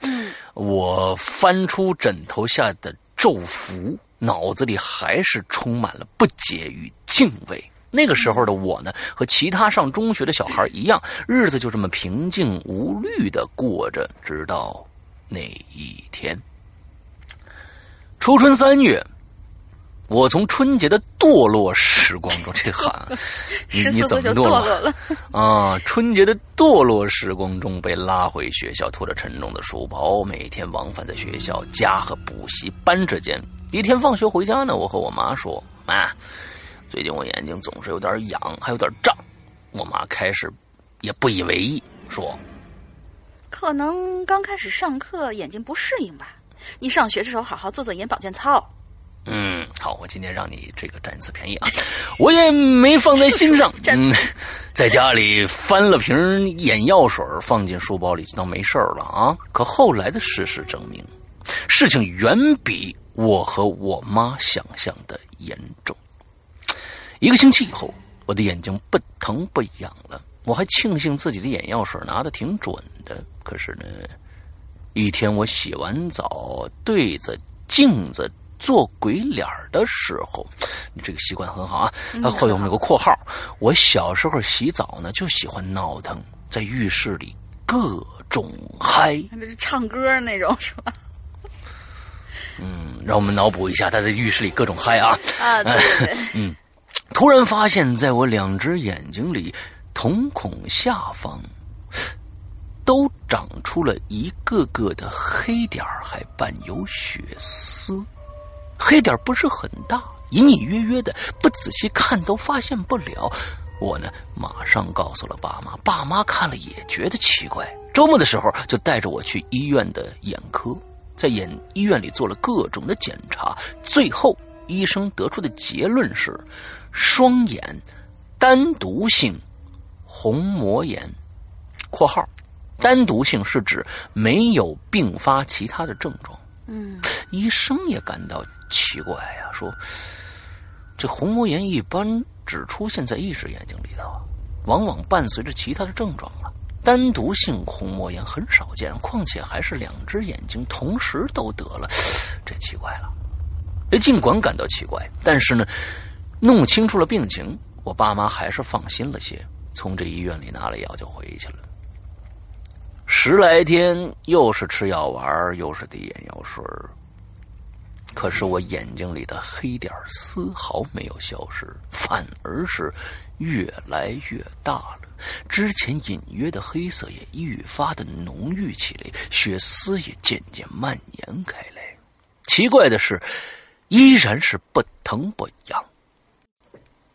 我翻出枕头下的咒符，脑子里还是充满了不解与敬畏。那个时候的我呢，和其他上中学的小孩一样，日子就这么平静无虑的过着，直到那一天，初春三月。我从春节的堕落时光中，这喊 *laughs* 你你怎么堕落了？啊，春节的堕落时光中被拉回学校，拖着沉重的书包，每天往返在学校、家和补习班之间。一天放学回家呢，我和我妈说：“妈，最近我眼睛总是有点痒，还有点胀。”我妈开始也不以为意，说：“可能刚开始上课眼睛不适应吧。你上学的时候好好做做眼保健操。”嗯，好，我今天让你这个占一次便宜啊，*laughs* 我也没放在心上。*laughs* 嗯，在家里翻了瓶眼药水，放进书包里就当没事了啊。可后来的事实证明，事情远比我和我妈想象的严重。一个星期以后，我的眼睛不疼不痒了，我还庆幸自己的眼药水拿的挺准的。可是呢，一天我洗完澡，对着镜子。做鬼脸的时候，你这个习惯很好啊。他后面有个括号，我小时候洗澡呢，就喜欢闹腾，在浴室里各种嗨。这是唱歌那种是吧？嗯，让我们脑补一下，他在浴室里各种嗨啊。啊，对对。*laughs* 嗯，突然发现，在我两只眼睛里，瞳孔下方都长出了一个个的黑点还伴有血丝。黑点不是很大，隐隐约约的，不仔细看都发现不了。我呢，马上告诉了爸妈，爸妈看了也觉得奇怪。周末的时候，就带着我去医院的眼科，在眼医院里做了各种的检查，最后医生得出的结论是，双眼单独性虹膜炎（括号，单独性是指没有并发其他的症状）。嗯，医生也感到。奇怪呀，说这虹膜炎一般只出现在一只眼睛里头，往往伴随着其他的症状了。单独性虹膜炎很少见，况且还是两只眼睛同时都得了，这奇怪了。尽管感到奇怪，但是呢，弄清楚了病情，我爸妈还是放心了些，从这医院里拿了药就回去了。十来天，又是吃药丸，又是滴眼药水可是我眼睛里的黑点丝毫没有消失，反而是越来越大了。之前隐约的黑色也愈发的浓郁起来，血丝也渐渐蔓延开来。奇怪的是，依然是不疼不痒。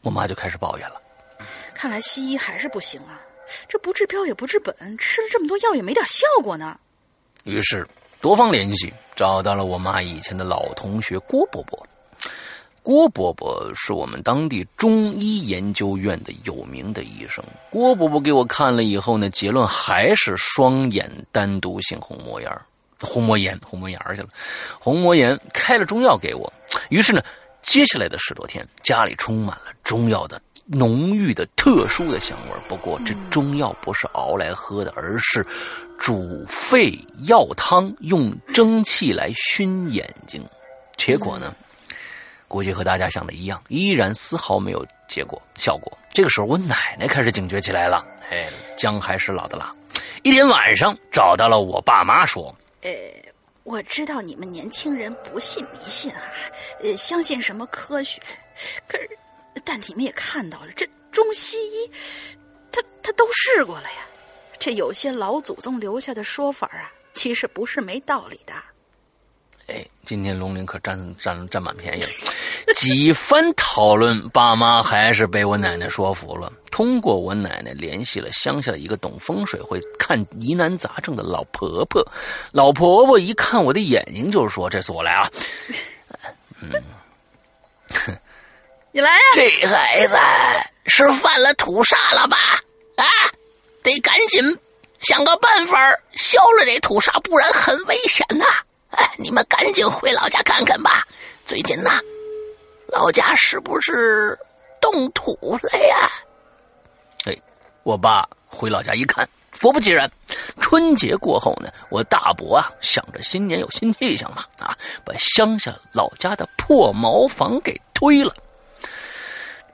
我妈就开始抱怨了：“看来西医还是不行啊，这不治标也不治本，吃了这么多药也没点效果呢。”于是。多方联系，找到了我妈以前的老同学郭伯伯。郭伯伯是我们当地中医研究院的有名的医生。郭伯伯给我看了以后呢，结论还是双眼单独性虹膜炎，虹膜炎，虹膜炎去了。虹膜炎开了中药给我，于是呢，接下来的十多天，家里充满了中药的。浓郁的、特殊的香味不过，这中药不是熬来喝的，而是煮沸药汤，用蒸汽来熏眼睛。结果呢，估计和大家想的一样，依然丝毫没有结果效果。这个时候，我奶奶开始警觉起来了。哎，姜还是老的辣。一天晚上，找到了我爸妈，说：“呃，我知道你们年轻人不信迷信啊，呃，相信什么科学，可是。”但你们也看到了，这中西医，他他都试过了呀。这有些老祖宗留下的说法啊，其实不是没道理的。哎，今天龙鳞可占占占满便宜了。*laughs* 几番讨论，爸妈还是被我奶奶说服了。通过我奶奶联系了乡下一个懂风水、会看疑难杂症的老婆婆。老婆婆一看我的眼睛，就说：“这次我来啊。”嗯，哼。*laughs* 你来呀！这孩子是犯了土煞了吧？啊，得赶紧想个办法消了这土煞，不然很危险呐！哎，你们赶紧回老家看看吧。最近呐，老家是不是动土了呀？哎，我爸回老家一看，果不其然，春节过后呢，我大伯啊想着新年有新气象嘛，啊，把乡下老家的破茅房给推了。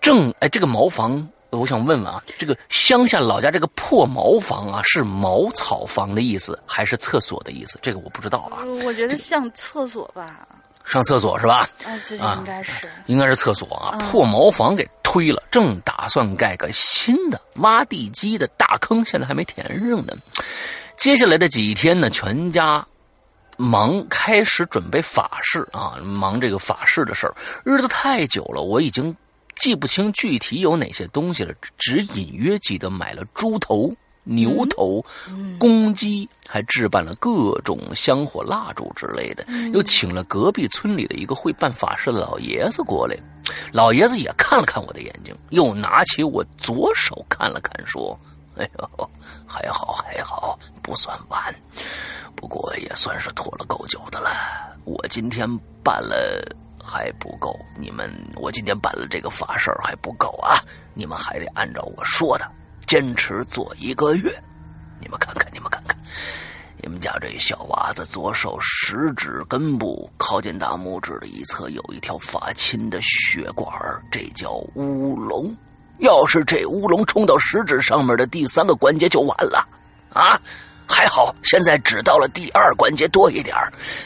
正哎，这个茅房，我想问问啊，这个乡下老家这个破茅房啊，是茅草房的意思，还是厕所的意思？这个我不知道啊。我觉得像厕所吧。上厕所是吧？啊，这应该是，应该是厕所啊。破茅房给推了，正打算盖个新的挖地基的大坑，现在还没填上呢。接下来的几天呢，全家忙开始准备法事啊，忙这个法事的事儿。日子太久了，我已经记不清具体有哪些东西了，只隐约记得买了猪头。牛头、公鸡，还置办了各种香火蜡烛之类的，又请了隔壁村里的一个会办法事的老爷子过来。老爷子也看了看我的眼睛，又拿起我左手看了看，说：“哎呦，还好还好，不算晚，不过也算是拖了够久的了。我今天办了还不够，你们我今天办了这个法事还不够啊，你们还得按照我说的。”坚持做一个月，你们看看，你们看看，你们家这小娃子左手食指根部靠近大拇指的一侧有一条发青的血管，这叫乌龙。要是这乌龙冲到食指上面的第三个关节就完了啊！还好现在只到了第二关节多一点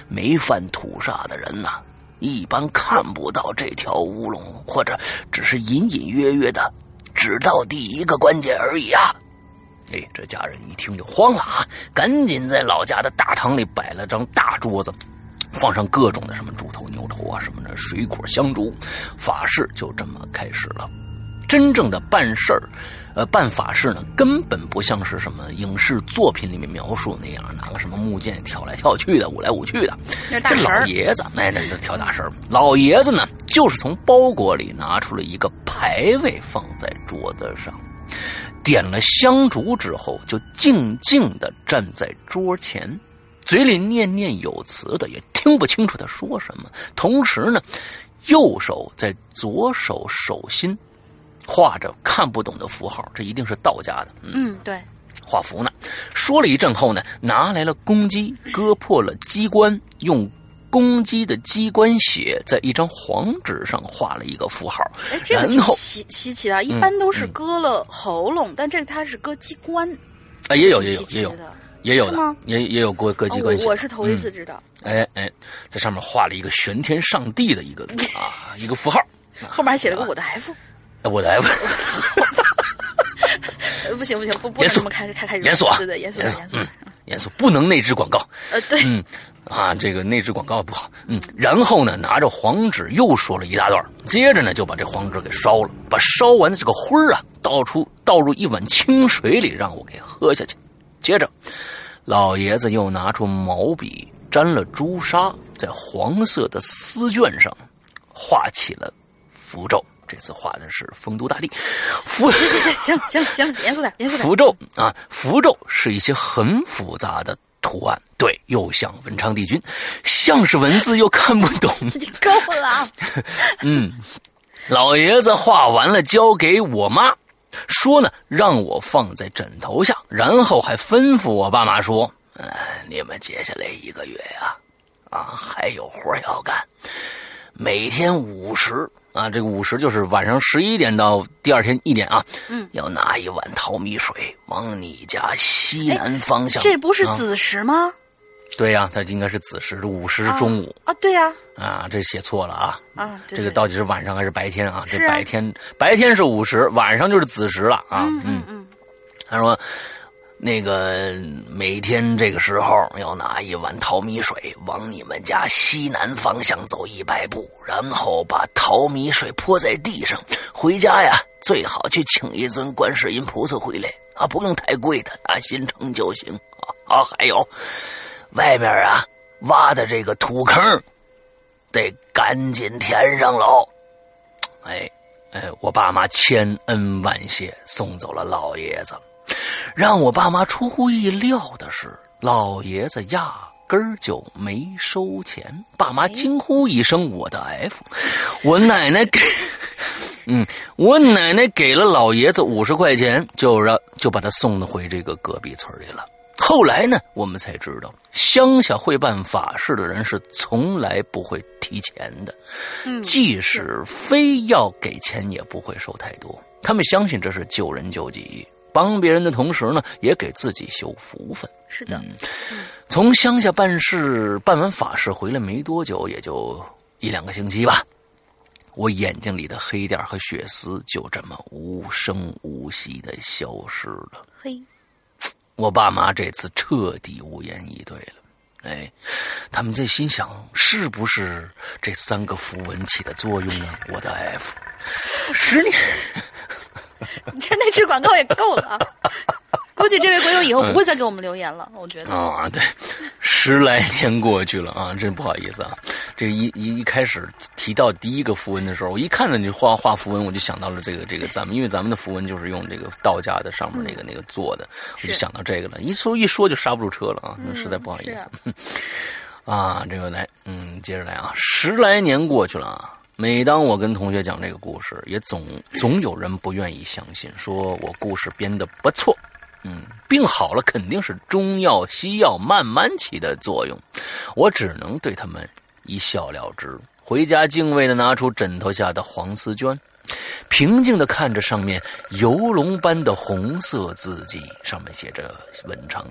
没犯土煞的人呐，一般看不到这条乌龙，或者只是隐隐约约的。只到第一个关节而已啊！哎，这家人一听就慌了啊，赶紧在老家的大堂里摆了张大桌子，放上各种的什么猪头、牛头啊什么的水果、香烛，法事就这么开始了。真正的办事儿，呃，办法事呢，根本不像是什么影视作品里面描述那样，拿个什么木剑跳来跳去的，舞来舞去的。这老爷子，那那跳大神老爷子呢，就是从包裹里拿出了一个牌位，放在桌子上，点了香烛之后，就静静的站在桌前，嘴里念念有词的，也听不清楚他说什么。同时呢，右手在左手手心。画着看不懂的符号，这一定是道家的。嗯，对，画符呢。说了一阵后呢，拿来了公鸡，割破了鸡冠，用公鸡的鸡冠血在一张黄纸上画了一个符号。哎，这个挺稀稀奇的，一般都是割了喉咙，但这个它是割鸡冠。啊，也有也有也有也有的，也也有割割鸡冠血。我是头一次知道。哎哎，在上面画了一个玄天上帝的一个啊一个符号，*laughs* 后面还写了个我的 F。我的 F，不行不行，不不能这么开开开严肃啊，对对严肃严肃严肃，不能内置广告。呃对，嗯啊，这个内置广告不好。嗯，然后呢，拿着黄纸又说了一大段，接着呢就把这黄纸给烧了，把烧完的这个灰啊倒出倒入一碗清水里，让我给喝下去。接着，老爷子又拿出毛笔沾了朱砂，在黄色的丝绢上画起了符咒。这次画的是丰都大帝，符行行行行行行，严肃点严肃点。符咒啊，符咒是一些很复杂的图案，对，又像文昌帝君，像是文字又看不懂。*laughs* 你够了。嗯，老爷子画完了，交给我妈，说呢，让我放在枕头下，然后还吩咐我爸妈说：“嗯，你们接下来一个月呀，啊，还有活要干，每天午时。”啊，这个午时就是晚上十一点到第二天一点啊。嗯，要拿一碗淘米水往你家西南方向。这不是子时吗？对呀，它应该是子时，午时是中午啊。对呀。啊，这写错了啊。啊，这个到底是晚上还是白天啊？这白天白天是午时，晚上就是子时了啊。嗯嗯。他说。那个每天这个时候要拿一碗淘米水往你们家西南方向走一百步，然后把淘米水泼在地上。回家呀，最好去请一尊观世音菩萨回来啊，不用太贵的啊，心诚就行啊。还有外面啊挖的这个土坑，得赶紧填上喽。哎哎，我爸妈千恩万谢，送走了老爷子。让我爸妈出乎意料的是，老爷子压根儿就没收钱。爸妈惊呼一声：“我的 F！” 我奶奶给 *laughs* 嗯，我奶奶给了老爷子五十块钱，就让就把他送回这个隔壁村里了。后来呢，我们才知道，乡下会办法事的人是从来不会提钱的，嗯，即使非要给钱，也不会收太多。他们相信这是救人救己，帮别人的同时呢，也给自己修福分。是的，从乡下办事办完法事回来没多久，也就一两个星期吧。我眼睛里的黑点和血丝就这么无声无息的消失了。嘿，我爸妈这次彻底无言以对了。哎，他们在心想，是不是这三个符文起的作用呢？我的 F，十年，你 *laughs* 这那支广告也够了啊！估计这位鬼友以后不会再给我们留言了，我觉得。啊，对，十来年过去了啊，真不好意思啊。这一一一开始提到第一个符文的时候，我一看到你画画符文，我就想到了这个这个咱们，因为咱们的符文就是用这个道家的上面那个、那个做的，我就想到这个了。一说一说就刹不住车了啊，那实在不好意思。*laughs* 啊，这个来，嗯，接着来啊，十来年过去了啊。每当我跟同学讲这个故事，也总总有人不愿意相信，说我故事编的不错。嗯，病好了肯定是中药西药慢慢起的作用，我只能对他们一笑了之。回家敬畏的拿出枕头下的黄丝绢，平静的看着上面游龙般的红色字迹，上面写着文昌，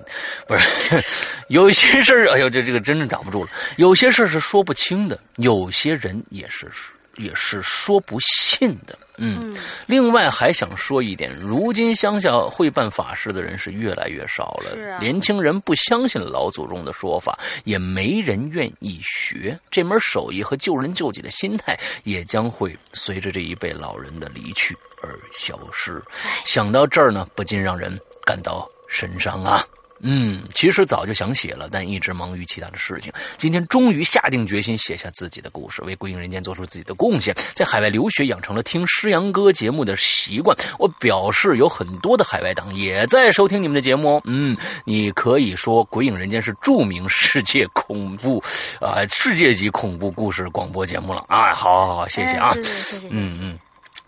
不是有些事儿，哎呦，这这个真是挡不住了。有些事儿是说不清的，有些人也是也是说不信的。嗯，另外还想说一点，如今乡下会办法事的人是越来越少了，年轻人不相信老祖宗的说法，也没人愿意学这门手艺和救人救己的心态，也将会随着这一辈老人的离去而消失。想到这儿呢，不禁让人感到神伤啊。嗯，其实早就想写了，但一直忙于其他的事情。今天终于下定决心写下自己的故事，为《归隐人间》做出自己的贡献。在海外留学，养成了听诗阳哥节目的习惯。我表示有很多的海外党也在收听你们的节目哦。嗯，你可以说《鬼影人间》是著名世界恐怖啊、世界级恐怖故事广播节目了啊！好好好，谢谢啊。谢谢嗯嗯。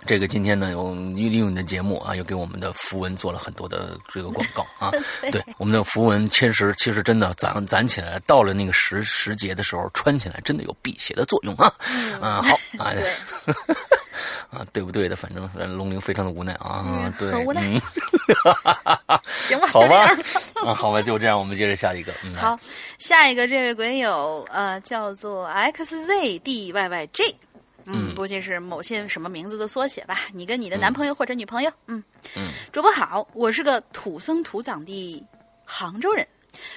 这个今天呢，有利用你的节目啊，又给我们的符文做了很多的这个广告啊。*laughs* 对，我们的符文其实其实真的攒攒起来，到了那个时时节的时候，穿起来真的有辟邪的作用啊。嗯，好啊，对，*laughs* 啊，对不对的？反正龙鳞非常的无奈啊，嗯对，很无奈嗯 *laughs* 行吧，好吧啊，好吧，就这样，我们接着下一个。嗯，好，下一个这位鬼友呃叫做 xzdyyj，嗯，估计是某些什么名字的缩写吧。你跟你的男朋友或者女朋友，嗯嗯，主播好，我是个土生土长的杭州人。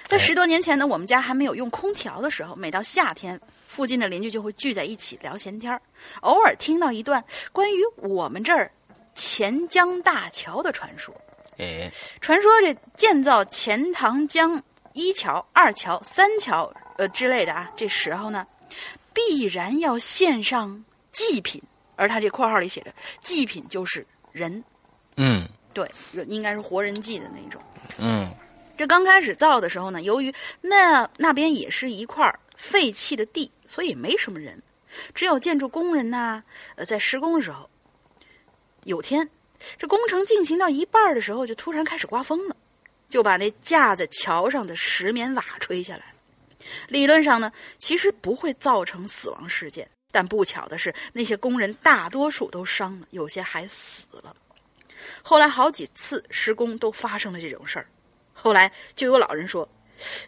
在哎十多年前呢，我们家还没有用空调的时候，每到夏天，附近的邻居就会聚在一起聊闲天儿。偶尔听到一段关于我们这儿钱江大桥的传说。哎，传说这建造钱塘江一桥、二桥、三桥呃之类的啊，这时候呢，必然要献上祭品，而他这括号里写着祭品就是人，嗯对，应该是活人祭的那种。嗯这刚开始造的时候呢，由于那那边也是一块废弃的地，所以也没什么人，只有建筑工人呐、呃，在施工的时候，有天这工程进行到一半儿的时候，就突然开始刮风了，就把那架在桥上的石棉瓦吹下来。理论上呢，其实不会造成死亡事件，但不巧的是，那些工人大多数都伤了，有些还死了。后来好几次施工都发生了这种事儿。后来就有老人说，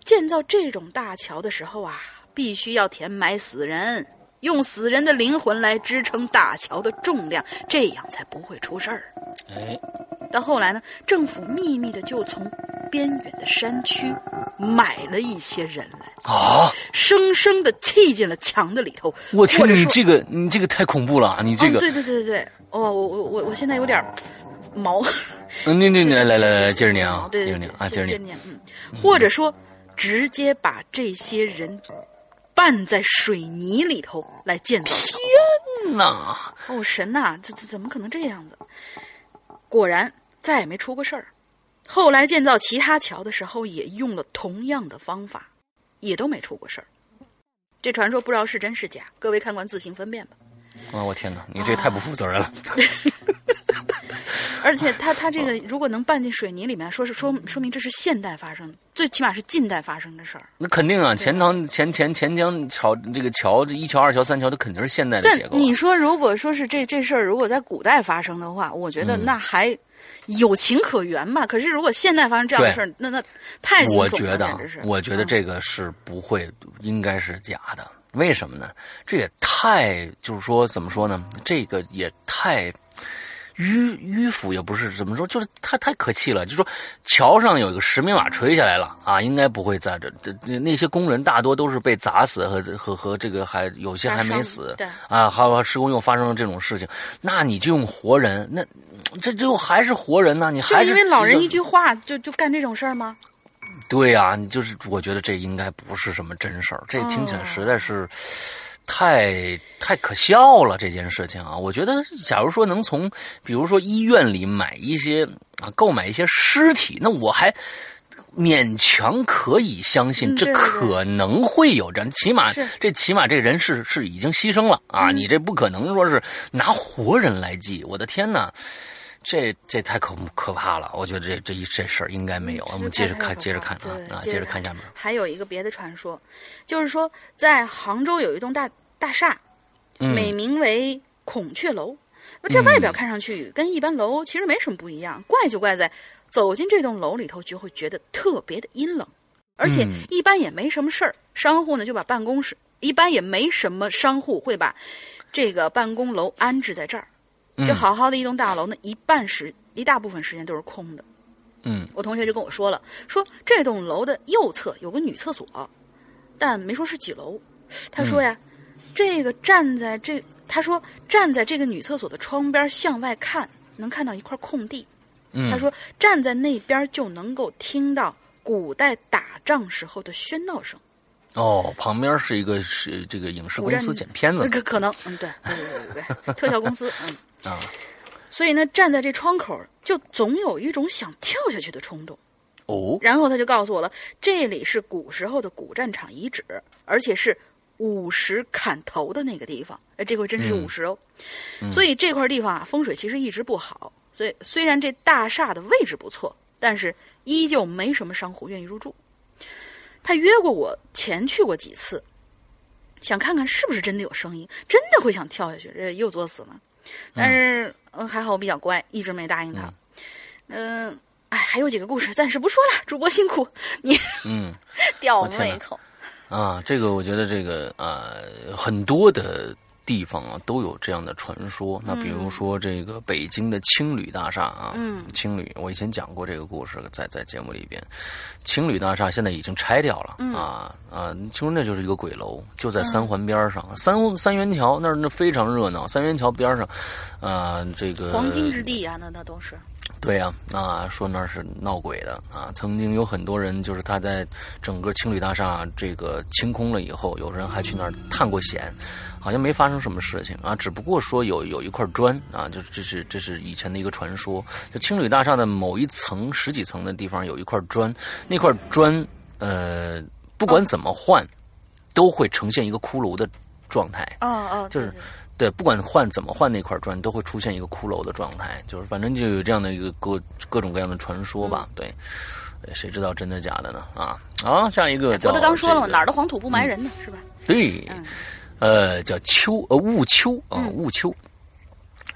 建造这种大桥的时候啊，必须要填埋死人，用死人的灵魂来支撑大桥的重量，这样才不会出事儿。哎，到后来呢，政府秘密的就从边远的山区买了一些人来，啊，生生的砌进了墙的里头。我天你这个你这个太恐怖了啊！你这个嗯，，对对对对对，哦，我我我我现在有点毛。嗯，你你你这来来来来，接着念啊，接着念，啊，接着念。接着念，嗯，或者说直接把这些人拌在水泥里头来建造天哪哦，神呐，这这怎么可能这样子？果然再也没出过事儿。后来建造其他桥的时候，也用了同样的方法，也都没出过事儿。这传说不知道是真是假，各位看官自行分辨吧。啊！我天哪，你这太不负责任了。*laughs* 而且他他这个如果能拌进水泥里面，说是说说明这是现代发生的，最起码是近代发生的事儿。那肯定啊，钱塘钱钱钱江桥这个桥，这一桥、二桥、三桥，它肯定是现代的结构啊。你说，如果说是这这事儿，如果在古代发生的话，我觉得嗯那还有情可原吧。可是如果现代发生这样的事儿，那那太惊悚了，我觉得啊简直是。我觉得嗯这个是不会，应该是假的。为什么呢？这也太就是说怎么说呢？这个也太迂迂腐，也不是怎么说，就是太太可气了。就说桥上有一个石棉瓦垂下来了啊，应该不会在这这这那些工人大多都是被砸死和和和这个还有些还没死对啊，还有施工又发生了这种事情，那你就用活人，那这就还是活人呢？你还是因为老人一句话就就干这种事儿吗？对呀、你就是我觉得这应该不是什么真事儿，这听起来实在是太太可笑了。这件事情啊，我觉得假如说能从比如说医院里买一些啊，购买一些尸体，那我还。勉强可以相信，这可能会有这样，起码这起码这人是是已经牺牲了啊！嗯你这不可能说是拿活人来祭，我的天哪！这这太可可怕了，我觉得这这一这事儿应该没有。我们接着看，接着看啊啊，接着看下面。还有一个别的传说，就是说在杭州有一栋大大厦，嗯美名为孔雀楼。那这外表看上去跟一般楼其实没什么不一样，怪就怪在走进这栋楼里头就会觉得特别的阴冷，而且嗯一般也没什么事儿。商户呢就把办公室，一般也没什么商户会把这个办公楼安置在这儿。就嗯好好的一栋大楼呢，一半时一大部分时间都是空的。嗯我同学就跟我说了，说这栋楼的右侧有个女厕所，但没说是几楼。他说呀，这个站在这，他说站在这个女厕所的窗边向外看，能看到一块空地。嗯，他说站在那边就能够听到古代打仗时候的喧闹声。哦，旁边是一个是这个影视公司剪片子那个可能，嗯，对对对对对对，特效公司，嗯。啊，所以呢，站在这窗口，就总有一种想跳下去的冲动。哦，然后他就告诉我了，这里是古时候的古战场遗址，而且是午时砍头的那个地方。哎，这回真是午时哦。所以这块地方啊，风水其实一直不好。所以虽然这大厦的位置不错，但是依旧没什么商户愿意入住。他约过我前去过几次，想看看是不是真的有声音，真的会想跳下去，这又作死了。但是嗯，还好我比较乖，一直没答应他。嗯，哎，还有几个故事，暂时不说了。主播辛苦，你嗯 *laughs* 吊胃口。啊，这个我觉得这个呃很多的地方啊都有这样的传说。那比如说这个北京的青旅大厦啊，嗯，青旅我以前讲过这个故事，在在节目里边，青旅大厦现在已经拆掉了、啊啊，其实那就是一个鬼楼，就在三环边上，三三元桥那儿那非常热闹，三元桥边上，啊，这个黄金之地啊，那那都是。对呀、啊，说那是闹鬼的啊。曾经有很多人，就是他在整个青旅大厦这个清空了以后，有人还去那儿探过险，好像没发生什么事情啊。只不过说有有一块砖啊，就这是这是以前的一个传说。就青旅大厦的某一层十几层的地方有一块砖，那块砖呃，不管怎么换，都会呈现一个骷髅的状态。哦哦，就是对对对对，不管换怎么换那块砖，都会出现一个骷髅的状态，就是反正就有这样的一个各各种各样的传说吧。对，呃谁知道真的假的呢？啊，好，下一个叫、郭德纲说了嘛，哪儿的黄土不埋人呢，是吧？对，嗯呃，叫秋呃雾秋啊雾秋。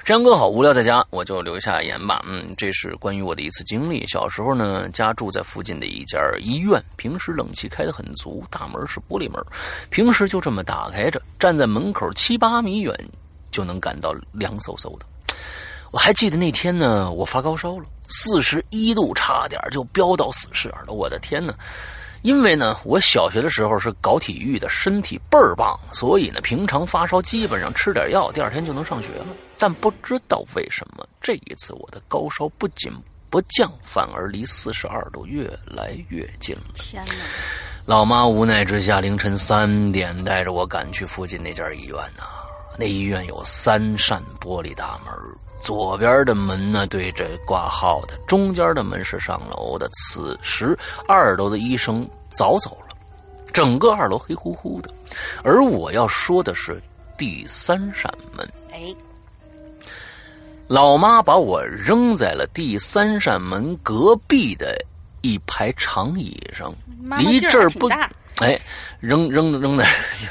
张哥好，无聊在家，我就留下言吧。嗯，这是关于我的一次经历。小时候呢，家住在附近的一家医院，平时冷气开得很足，大门是玻璃门，平时就这么打开着，站在门口七八米远就能感到凉飕飕的。我还记得那天呢，我发高烧了，四十一度，差点就飙到四十了。我的天呐！因为呢，我小学的时候是搞体育的，身体倍儿棒，所以呢，平常发烧基本上吃点药，第二天就能上学了。但不知道为什么，这一次我的高烧不仅不降，反而离四十二度越来越近了。天哪！老妈无奈之下，凌晨三点带着我赶去附近那家医院呐、那医院有三扇玻璃大门，左边的门呢对着挂号的，中间的门是上楼的。此时二楼的医生早走了，整个二楼黑乎乎的。而我要说的是，第三扇门。哎，老妈把我扔在了第三扇门隔壁的一排长椅上，离这儿不。哎，扔扔扔的，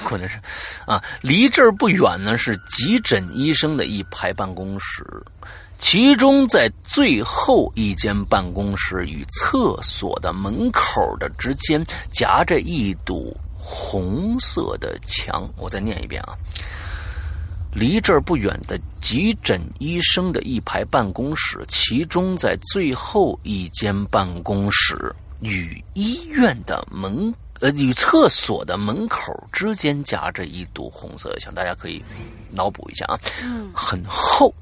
可能是啊，离这儿不远呢，是急诊医生的一排办公室，其中在最后一间办公室与厕所的门口的之间夹着一堵红色的墙。我再念一遍啊。离这儿不远的急诊医生的一排办公室，其中在最后一间办公室与医院的门呃与厕所的门口之间夹着一堵红色的墙，大家可以脑补一下啊，嗯，很厚。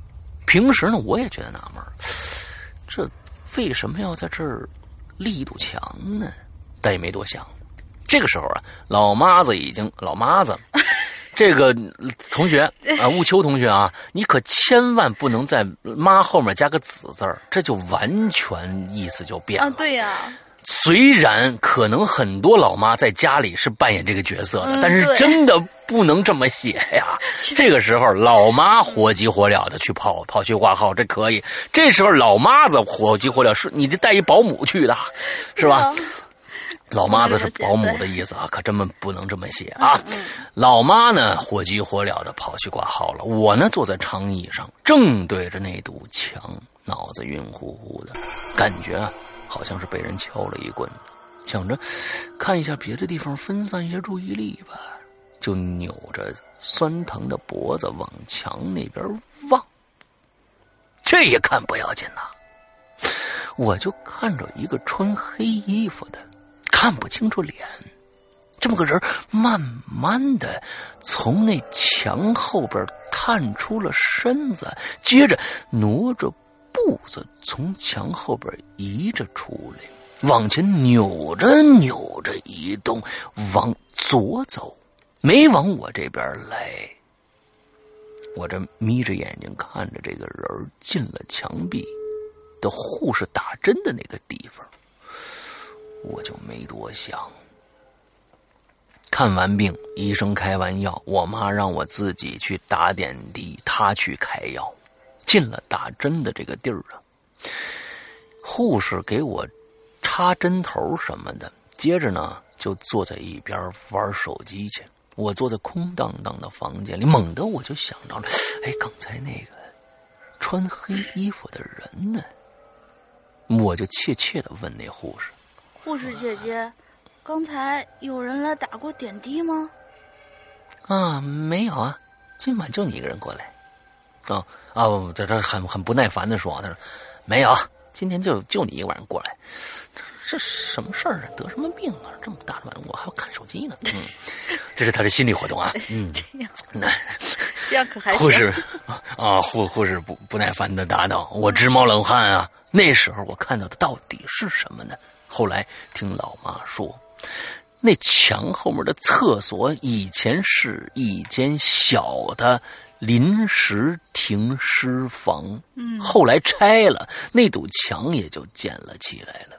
平时呢，我也觉得纳闷，这为什么要在这儿立一堵墙呢？但也没多想。这个时候啊，老妈子已经老妈子。这个同学啊，*laughs* 雾秋同学啊，你可千万不能在“妈”后面加个“子”字儿，这就完全意思就变了。啊，对呀、虽然可能很多老妈在家里是扮演这个角色的，嗯但是真的不能这么写呀。这个时候，老妈火急火燎的去跑跑去挂号，这可以。这时候，老妈子火急火燎，是你这带一保姆去的，是吧？老妈子是保姆的意思啊，可真的不能这么写啊。老妈呢，火急火燎的跑去挂号了，我呢坐在长椅上，正对着那堵墙，脑子晕乎乎的，感觉啊好像是被人敲了一棍子，想着看一下别的地方，分散一下注意力吧，就扭着酸疼的脖子往墙那边望。这一看不要紧呐、我就看着一个穿黑衣服的。看不清楚脸，这么个人慢慢的从那墙后边探出了身子，接着挪着步子从墙后边移着出来，往前扭着扭着移动，往左走，没往我这边来。我这眯着眼睛看着这个人进了墙壁的护士打针的那个地方。我就没多想。看完病，医生开完药，我妈让我自己去打点滴，她去开药。进了打针的这个地儿啊，护士给我插针头什么的，接着呢就坐在一边玩手机去。我坐在空荡荡的房间里，猛地我就想到了，哎，刚才那个穿黑衣服的人呢？我就怯怯的问那护士。护士姐姐，刚才有人来打过点滴吗？啊，没有啊，今晚就你一个人过来。啊啊，这这很很不耐烦的说，他说没有，今天就就你一个晚上过来，这什么事儿啊？得什么病啊？这么大的晚上我还要看手机呢。*laughs* 嗯，这是他的心理活动啊。*laughs* 嗯，这样那 *laughs* 这样可还护士啊，护护士不不耐烦的答道：“我直冒冷汗啊！那时候我看到的到底是什么呢？”后来听老妈说，那墙后面的厕所以前是一间小的临时停尸房，嗯后来拆了，那堵墙也就建了起来了。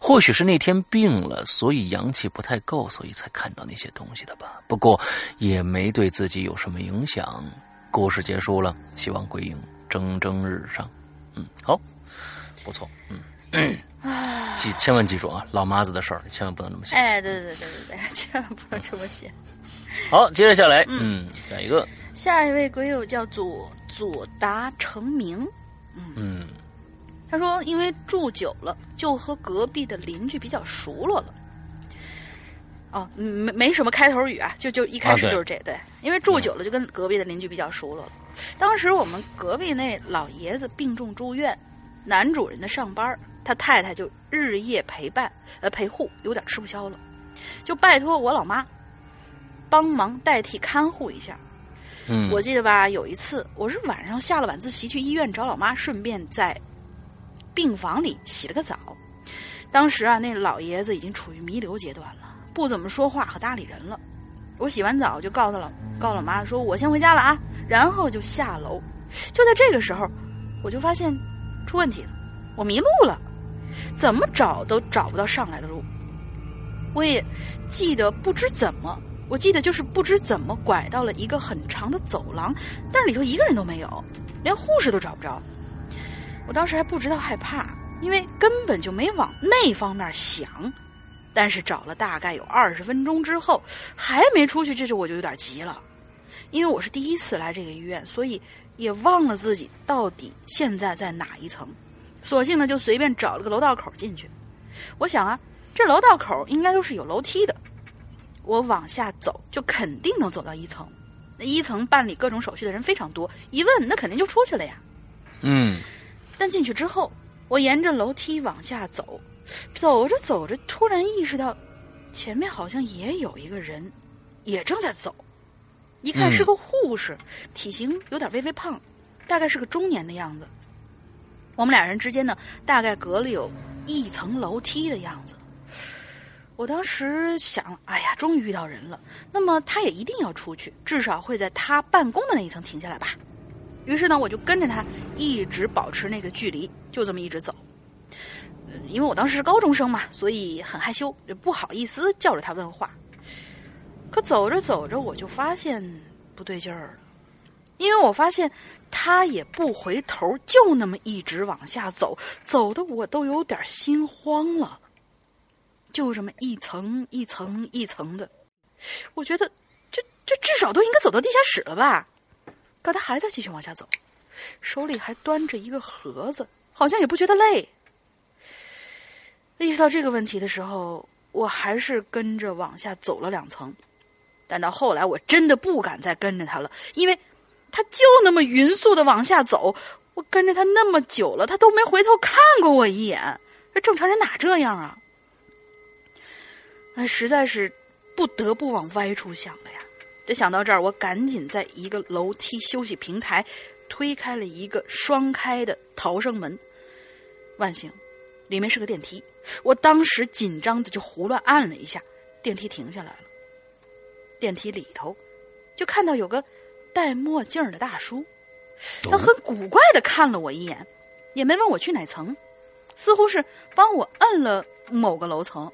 或许是那天病了，所以阳气不太够，所以才看到那些东西的吧。不过也没对自己有什么影响。故事结束了，希望鬼影蒸蒸日上。嗯，好，不错，嗯。记千万记住啊，老妈子的事儿，千万不能这么写。哎，对对对对对，千万不能这么写。好，接着下来，嗯，下一个，下一位鬼友叫左左达成明，嗯他说因为住久了，就和隔壁的邻居比较熟络了。哦，嗯没没什么开头语啊，就就一开始就是这、对，因为住久了就跟隔壁的邻居比较熟络了。当时我们隔壁那老爷子病重住院，男主人的上班，他太太就日夜陪伴呃陪护，有点吃不消了，就拜托我老妈帮忙代替看护一下。嗯，我记得吧，有一次我是晚上下了晚自习去医院找老妈，顺便在病房里洗了个澡。当时啊，那老爷子已经处于弥留阶段了，不怎么说话和搭理人了。我洗完澡就告诉老告诉老妈说：“我先回家了啊。”然后就下楼。就在这个时候，我就发现出问题了，我迷路了，怎么找都找不到上来的路。我也记得不知怎么我记得就是不知怎么拐到了一个很长的走廊，但是里头一个人都没有，连护士都找不着。我当时还不知道害怕，因为根本就没往那方面想。但是找了大概有二十分钟之后，还没出去，这时我就有点急了，因为我是第一次来这个医院，所以也忘了自己到底现在在哪一层。索性呢，就随便找了个楼道口进去。我想啊，这楼道口应该都是有楼梯的，我往下走就肯定能走到一层。那一层办理各种手续的人非常多，一问那肯定就出去了呀。嗯但进去之后，我沿着楼梯往下走，走着走着，突然意识到，前面好像也有一个人，也正在走。一看是个护士，体型有点微微胖，大概是个中年的样子。我们俩人之间呢，大概隔了有一层楼梯的样子。我当时想，哎呀，终于遇到人了，那么他也一定要出去，至少会在他办公的那一层停下来吧。于是呢，我就跟着他一直保持那个距离，就这么一直走。因为我当时是高中生嘛，所以很害羞，也不好意思叫着他问话。可走着走着，我就发现不对劲儿了，因为我发现他也不回头，就那么一直往下走，走的我都有点心慌了。就这么一层一层一层的，我觉得这这至少都应该走到地下室了吧？可他还在继续往下走，手里还端着一个盒子，好像也不觉得累。意识到这个问题的时候，我还是跟着往下走了两层，但到后来我真的不敢再跟着他了，因为他就那么匀速的往下走，我跟着他那么久了，他都没回头看过我一眼。这正常人哪这样啊？哎，实在是不得不往歪处想了呀。这想到这儿，我赶紧在一个楼梯休息平台推开了一个双开的逃生门。万幸，里面是个电梯。我当时紧张的就胡乱按了一下，电梯停下来了。电梯里头，就看到有个戴墨镜的大叔，他很古怪的看了我一眼，也没问我去哪层，似乎是帮我摁了某个楼层。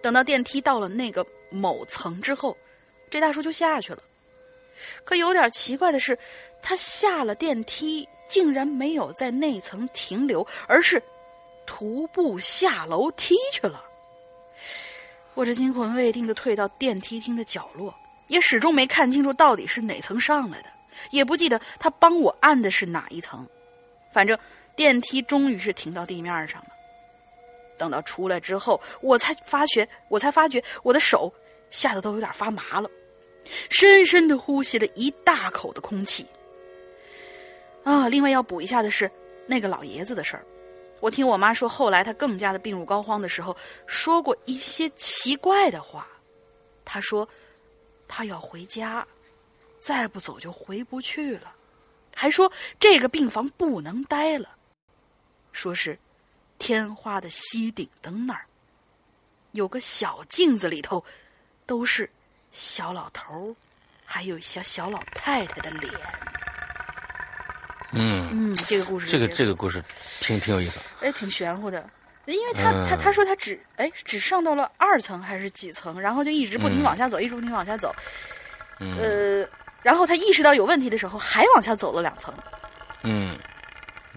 等到电梯到了那个某层之后，这大叔就下去了。可有点奇怪的是，他下了电梯，竟然没有在那层停留，而是徒步下楼梯去了。我这惊魂未定的退到电梯厅的角落，也始终没看清楚到底是哪层上来的，也不记得他帮我按的是哪一层。反正电梯终于是停到地面上了。等到出来之后，我才发觉，我才发觉我的手吓得都有点发麻了，深深的呼吸了一大口的空气。啊，另外要补一下的是那个老爷子的事儿。我听我妈说，后来他更加的病入膏肓的时候，说过一些奇怪的话。他说他要回家，再不走就回不去了，还说这个病房不能待了，说是。天花的吸顶灯那儿，有个小镜子，里头都是小老头儿，还有小小老太太的脸。嗯嗯，这个故事这个这个故事挺挺有意思。哎，挺玄乎的。因为他、嗯他他说他只哎只上到了二层还是几层，然后就一直不停嗯往下走，一直不停往下走。嗯呃，然后他意识到有问题的时候，还往下走了两层。嗯，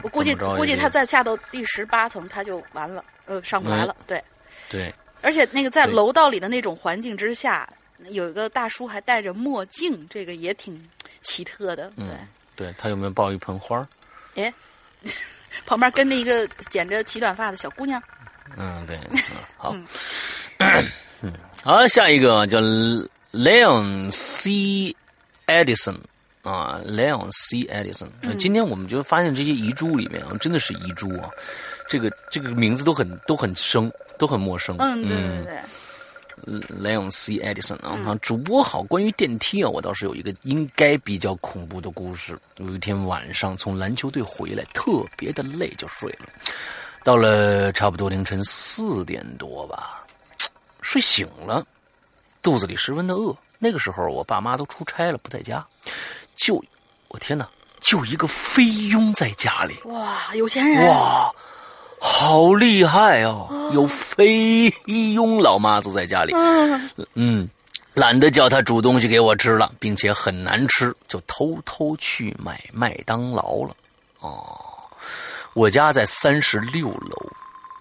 我估计估计他再下到第十八层，他就完了，呃，上不来了。对，对，而且那个在楼道里的那种环境之下，有一个大叔还戴着墨镜，这个也挺奇特的。对，嗯对他有没有抱一盆花儿？哎，*laughs* 旁边跟着一个剪着齐短发的小姑娘。嗯，对，嗯 *laughs* 好，嗯，好，下一个叫 Leon C. Edison 啊，Leon C. Edison、今天我们就发现这些遗珠里面啊，真的是遗珠啊，这个这个名字都很都很生，都很陌生。嗯，对对对。Leon C. Edison 啊，啊主播好，关于电梯啊，我倒是有一个应该比较恐怖的故事。有一天晚上从篮球队回来，特别的累，就睡了。到了差不多凌晨四点多吧，睡醒了，肚子里十分的饿。那个时候我爸妈都出差了，不在家，就我天哪，就一个菲佣在家里。哇，有钱人！哇，好厉害哦！有菲佣老妈子在家里，嗯，嗯，懒得叫他煮东西给我吃了，并且很难吃，就偷偷去买麦当劳了。哦，我家在三十六楼，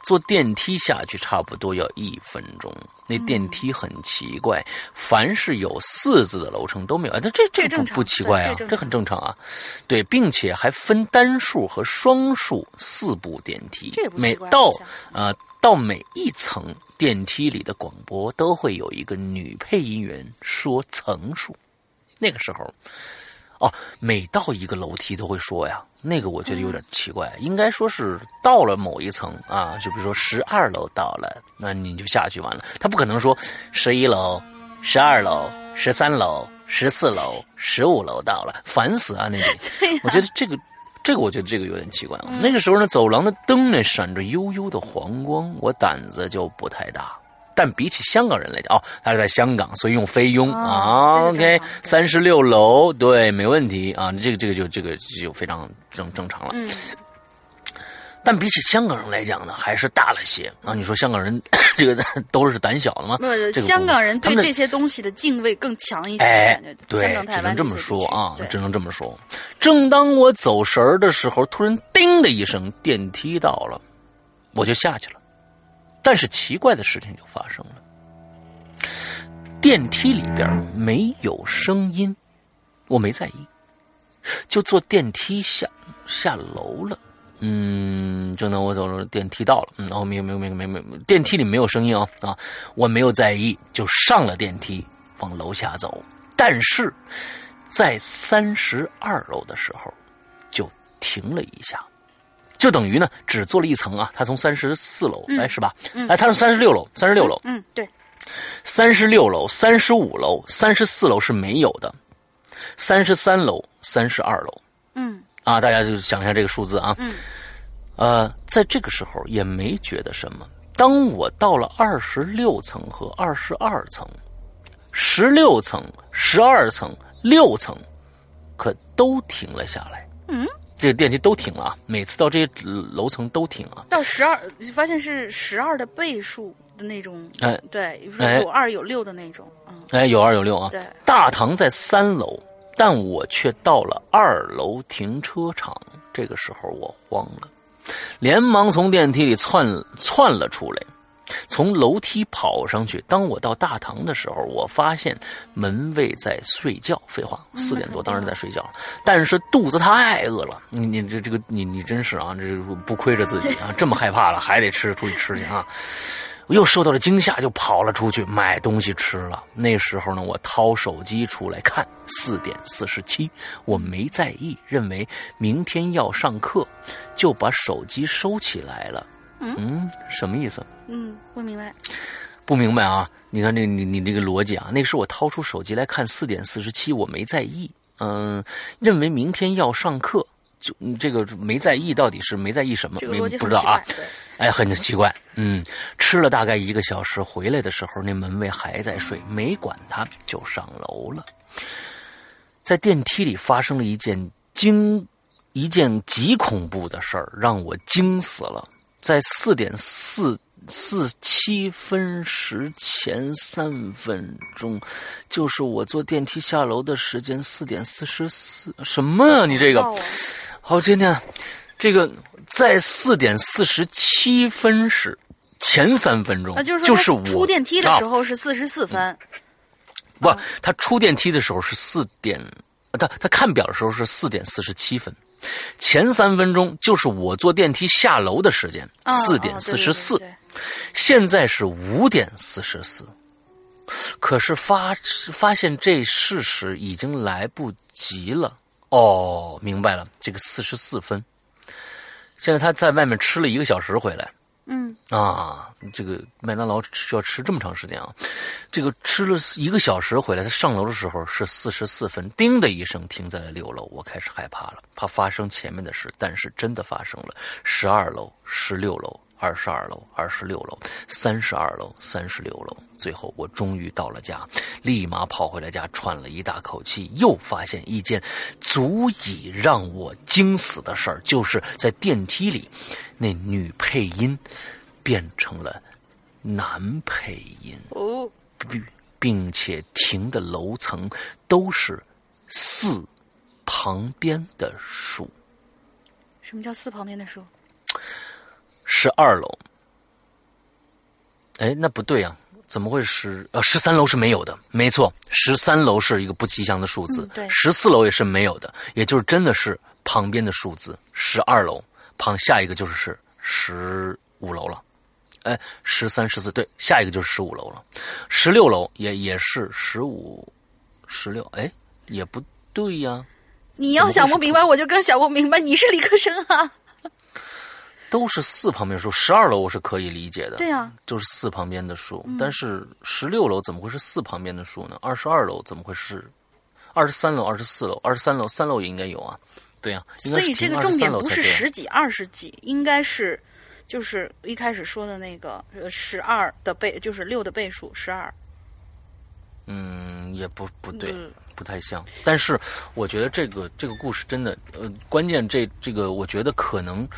坐电梯下去差不多要一分钟。那电梯很奇怪，凡是有四字的楼层都没有。哎，这这这不不奇怪啊，这这很正常啊。对，并且还分单数和双数四部电梯，每到啊呃到每一层电梯里的广播都会有一个女配音员说层数。那个时候，哦，每到一个楼梯都会说呀，那个我觉得有点奇怪，应该说是到了某一层啊，就比如说十二楼到了，那你就下去完了，他不可能说十一楼、十二楼、十三楼、十四楼、十五楼到了，烦死啊！那里，*laughs* 我觉得这个。这个我觉得这个有点奇怪啊。那个时候呢，走廊的灯呢闪着幽幽的黄光，我胆子就不太大。但比起香港人来讲，哦，他是在香港，所以用菲佣、哦啊。OK，三十六楼，对，没问题啊。这个这个就这个就非常正正常了。嗯，但比起香港人来讲呢，还是大了些啊。你说香港人 *coughs* 这个都是胆小的吗？不这个香港人对这些东西的敬畏更强一些，对香港、，台湾只能这么说啊，只能这么说。正当我走神儿的时候，突然“叮”的一声，电梯到了，我就下去了。但是奇怪的事情就发生了，电梯里边没有声音，我没在意，就坐电梯下下楼了。嗯，正当我走了，电梯到了，嗯，哦，没有没有没有没有没有，电梯里没有声音啊啊，我没有在意，就上了电梯，往楼下走。但是在三十二楼的时候，就停了一下，就等于呢只做了一层啊。他从三十四楼来是吧？哎，他是三十六楼，三十六楼，嗯，对，三十六楼、三十五楼、三十四楼是没有的，三十三楼、三十二楼嗯啊，大家就想一下这个数字啊。嗯呃，在这个时候也没觉得什么。当我到了二十六层和二十二层、十六层、十二层、六层，可都停了下来。嗯，这个电梯都停了啊，每次到这些楼层都停了。到十二，发现是十二的倍数的那种，哎对，比如说哎有二有六的那种，嗯，哎，有二有六啊。对，大堂在三楼，但我却到了二楼停车场。这个时候我慌了，连忙从电梯里窜窜了出来，从楼梯跑上去。当我到大堂的时候，我发现门卫在睡觉。废话，四点多当然在睡觉，但是肚子太饿了。你你这这个你你真是啊，这不亏着自己啊，这么害怕了还得吃，出去吃去啊。我又受到了惊吓，就跑了出去买东西吃了。那时候呢，我掏手机出来看，四点四十七，我没在意，认为明天要上课，就把手机收起来了。嗯，什么意思？嗯，不明白，不明白啊？你看这你你这个逻辑啊，那是我掏出手机来看四点四十七，我没在意，嗯，认为明天要上课，就嗯这个没在意，到底是没在意什么？没不知道啊哎，很奇怪，嗯，吃了大概一个小时，回来的时候，那门卫还在睡，没管他，就上楼了。在电梯里发生了一件惊，一件极恐怖的事儿，让我惊死了。在四点四四七分时前三分钟，就是我坐电梯下楼的时间，四点四十四。什么啊？你这个？哦好，今天这个在四点四十七分时前三分钟，啊，就是就是我出电梯的时啊候是四十四分，不，他出电梯的时候是四点，他他看表的时候是四点四十七分，前三分钟就是我坐电梯下楼的时间，啊四点四十四。现在是五点四十四，可是发发现这事实已经来不及了。哦，明白了，这个四十四分。现在他在外面吃了一个小时回来嗯，啊，这个麦当劳需要吃这么长时间啊，这个吃了一个小时回来，他上楼的时候是四十四分，叮的一声停在了六楼，我开始害怕了，怕发生前面的事，但是真的发生了，十二楼、十六楼。二十二楼、二十六楼、三十二楼、三十六楼，最后我终于到了家，立马跑回来家，喘了一大口气，又发现一件足以让我惊死的事儿，就是在电梯里，那女配音变成了男配音，哦，并并且停的楼层都是四旁边的数。什么叫四旁边的数？十二楼。哎，那不对呀、怎么会是呃十三楼是没有的？没错，十三楼是一个不吉祥的数字嗯，对十四楼也是没有的，也就是真的是旁边的数字。十二楼旁下一个就是是十五楼了，哎，十三、十四对，下一个就是十五楼了，十六楼也也是十五、十六，哎，也不对呀、你要想不明白，我就更想不明白。你是理科生啊？都是四旁边树，十二楼我是可以理解的，对呀、就是四旁边的数，但是十六楼怎么会是四旁边的树呢？二十二楼怎么会是？二十三楼、二十四楼、二十三楼、三楼也应该有啊。对呀、所以这个重点不是十几、二十几，应该是就是一开始说的那个呃十二的倍，就是六的倍数十二。嗯，也不不对，嗯不太像。但是我觉得这个这个故事真的，呃，关键这这个，我觉得可能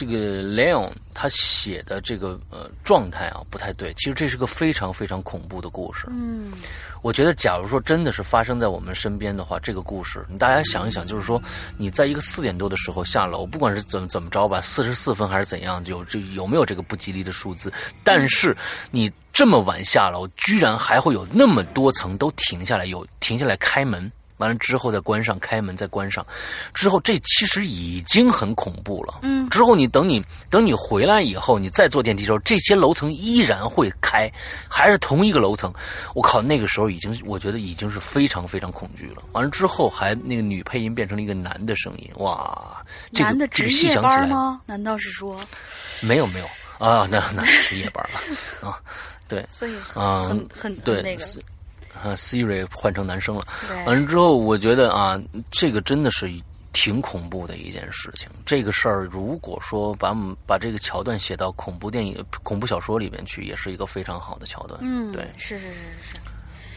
这个 Leon 他写的这个呃状态啊不太对。其实这是个非常非常恐怖的故事。嗯，我觉得，假如说真的是发生在我们身边的话，这个故事，大家想一想，就是说，你在一个四点多的时候下楼，不管是怎么怎么着吧，四十四分还是怎样，有这有没有这个不吉利的数字？但是你这么晚下楼，居然还会有那么多层都停下来，有停下来开门。完了之后再关上，开门再关上，之后这其实已经很恐怖了。嗯，之后你等你等你回来以后，你再坐电梯的时候，这些楼层依然会开，还是同一个楼层。我靠，那个时候已经，我觉得已经是非常非常恐惧了。完了之后，还那个女配音变成了一个男的声音，哇，这个男的这个细想起来，班吗？难道是说？没有没有啊，那那是夜班了啊，对，所以嗯很很对那个，是啊，Siri 换成男生了。对完了之后，我觉得啊，这个真的是挺恐怖的一件事情。这个事儿，如果说把把这个桥段写到恐怖电影、恐怖小说里面去，也是一个非常好的桥段。嗯，对。是是是是是。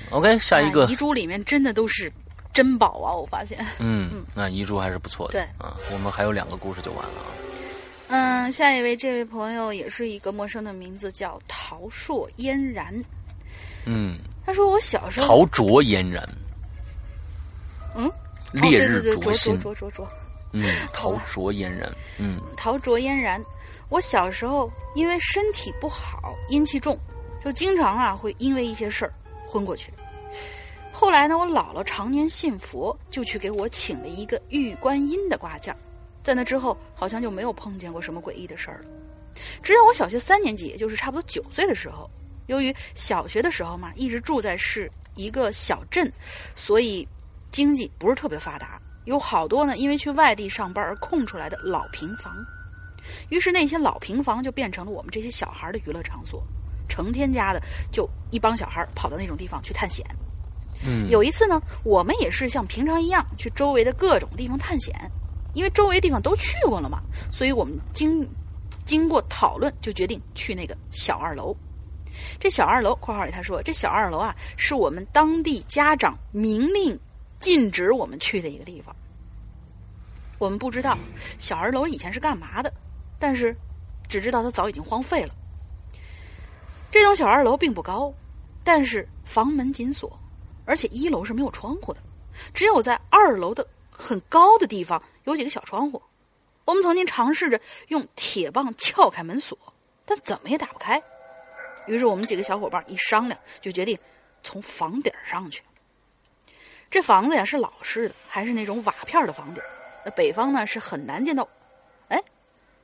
OK，下一个哎，遗珠里面真的都是珍宝啊！我发现。嗯，那遗珠还是不错的。对啊，我们还有两个故事就完了啊。嗯，下一位这位朋友也是一个陌生的名字，叫陶硕嫣然。嗯，他说我小时候，陶灼嫣然，嗯，烈日灼心灼，灼灼灼，嗯，陶灼嫣然，嗯陶灼嫣然。我小时候因为身体不好，阴气重，就经常啊会因为一些事儿昏过去。后来呢，我姥姥常年信佛，就去给我请了一个玉观音的挂件儿。在那之后，好像就没有碰见过什么诡异的事儿了。直到我小学三年级，也就是差不多九岁的时候，由于小学的时候嘛，一直住在是一个小镇，所以经济不是特别发达，有好多呢因为去外地上班而空出来的老平房。于是那些老平房就变成了我们这些小孩的娱乐场所，成天家的就一帮小孩跑到那种地方去探险。嗯，有一次呢，我们也是像平常一样去周围的各种地方探险，因为周围地方都去过了嘛，所以我们经经过讨论就决定去那个小二楼。这小二楼（括号里他说）这小二楼啊，是我们当地家长明令禁止我们去的一个地方。我们不知道小二楼以前是干嘛的，但是只知道它早已经荒废了。这栋小二楼并不高，但是房门紧锁，而且一楼是没有窗户的，只有在二楼的很高的地方有几个小窗户。我们曾经尝试着用铁棒撬开门锁，但怎么也打不开。于是我们几个小伙伴一商量，就决定从房顶上去。这房子呀是老式的，还是那种瓦片的房顶。那北方呢是很难见到，哎，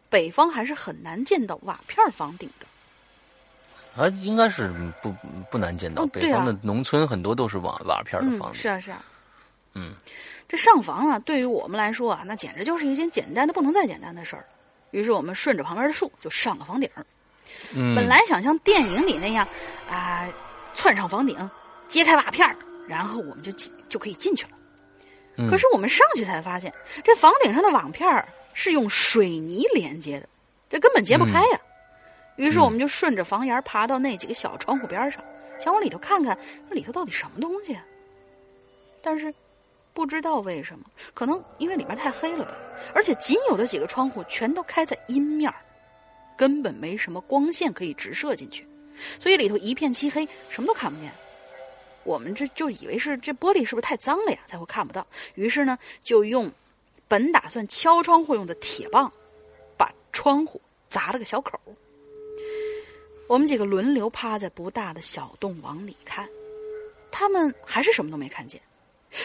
北方还是很难见到瓦片房顶的。啊，应该是不不难见到。哦啊北方的农村很多都是瓦瓦片的房嗯，子。是啊是啊，嗯，这上房啊，对于我们来说啊，那简直就是一件简单的不能再简单的事儿。于是我们顺着旁边的树就上了房顶儿。嗯，本来想像电影里那样啊、窜上房顶，揭开瓦片，然后我们就进就可以进去了。嗯。可是我们上去才发现，这房顶上的瓦片是用水泥连接的，这根本揭不开呀、于是我们就顺着房檐爬到那几个小窗户边上，想往里头看看，那里头到底什么东西啊？但是不知道为什么，可能因为里面太黑了吧，而且仅有的几个窗户全都开在阴面儿根本没什么光线可以直射进去，所以里头一片漆黑，什么都看不见。我们这就以为是这玻璃是不是太脏了呀，才会看不到。于是呢，就用本打算敲窗户用的铁棒，把窗户砸了个小口。我们几个轮流趴在不大的小洞往里看，他们还是什么都没看见。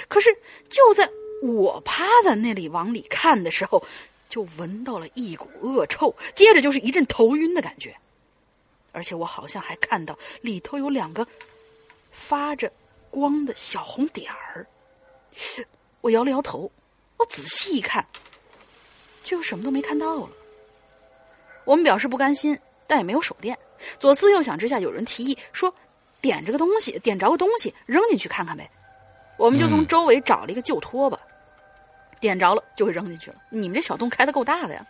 可是就在我趴在那里往里看的时候，就闻到了一股恶臭，接着就是一阵头晕的感觉，而且我好像还看到里头有两个发着光的小红点儿。我摇了摇头，我仔细一看，就什么都没看到了。我们表示不甘心，但也没有手电。左思右想之下，有人提议说：“点着个东西，点着个东西，扔进去看看呗。”我们就从周围找了一个旧拖把，点着了就会扔进去了。你们这小洞开的够大的呀！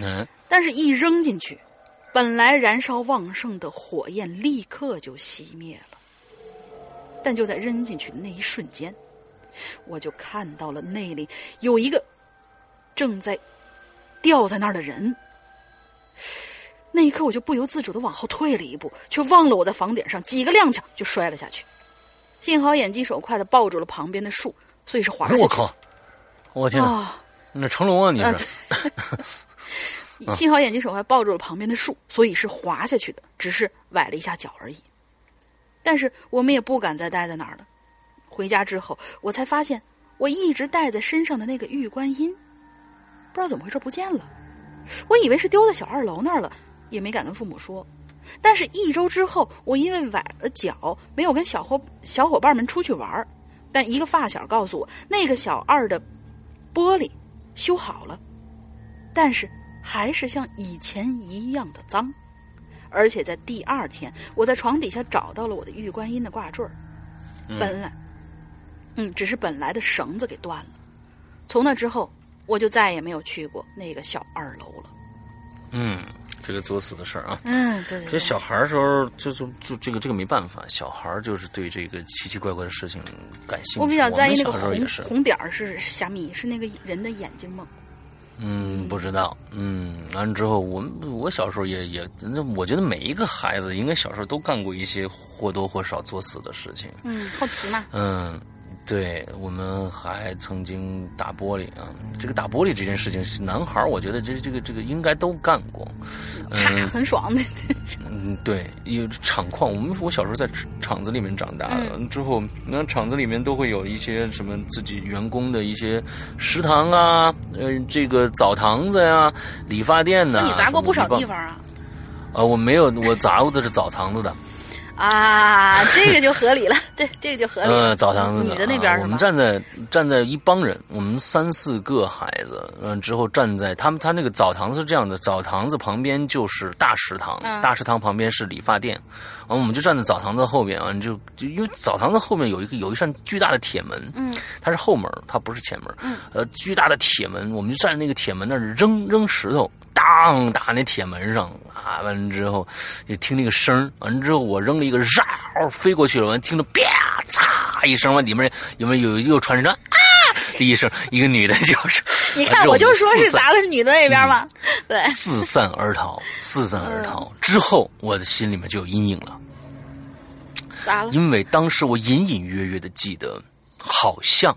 嗯，但是，一扔进去，本来燃烧旺盛的火焰立刻就熄灭了。但就在扔进去的那一瞬间，我就看到了那里有一个正在吊在那儿的人。那一刻，我就不由自主的往后退了一步，却忘了我在房顶上，几个踉跄就摔了下去。幸好眼疾手快的抱住了旁边的树，所以是滑下去。我靠！我天哪！啊！那成龙啊，你啊是？*laughs* 幸好眼疾手快抱住了旁边的树，所以是滑下去的，只是崴了一下脚而已。但是我们也不敢再待在那儿了。回家之后，我才发现我一直带在身上的那个玉观音，不知道怎么回事不见了。我以为是丢在小二楼那儿了，也没敢跟父母说。但是，一周之后，我因为崴了脚，没有跟小伙小伙伴们出去玩儿。但一个发小告诉我，那个小二的玻璃修好了，但是还是像以前一样的脏。而且在第二天，我在床底下找到了我的玉观音的挂坠儿，本来，嗯，只是本来的绳子给断了。从那之后，我就再也没有去过那个小二楼了。嗯，这个作死的事儿啊。嗯，对对对，这小孩儿时候就就就这个这个没办法，小孩儿就是对这个奇奇怪怪的事情感兴趣。我比较在意那个红。红点儿是虾米，是那个人的眼睛吗？嗯，不知道。嗯，完了之后，我我小时候也也，那我觉得每一个孩子应该小时候都干过一些或多或少作死的事情。嗯，好奇嘛。嗯，对，我们还曾经打玻璃啊。这个打玻璃这件事情，是男孩我觉得这这个这个应该都干过。啪，嗯很爽的。嗯，对，有厂矿，我们我小时候在厂子里面长大的，之后那厂子里面都会有一些什么自己员工的一些食堂啊，呃，这个澡堂子呀、理发店呐、那你砸过不少地方。方啊？呃，我没有，我砸过的是澡堂子的，啊，这个就合理了。对，这个就合理了。呃，澡堂子女的那边啊我们？站在站在一帮人，我们三四个孩子，嗯，之后站在他们他那个澡堂子是这样的，澡堂子旁边就是大食堂，嗯大食堂旁边是理发店，完我们就站在澡堂子后边啊，就就因为澡堂子后面有一个有一扇巨大的铁门，嗯，它是后门，它不是前门，嗯，呃，巨大的铁门，我们就站在那个铁门那儿扔扔石头，当打那铁门上啊，完了之后就听那个声儿完了之后我扔了一个绕飞过去了，完了听着啪嚓一声，完里面有没有有又传着啊的一声，一个女的就是，*laughs* 你看，我就说是砸的是女的那边嘛。对，四散而逃，四散而逃嗯之后，我的心里面就有阴影了。砸了。因为当时我隐隐约约的记得，好像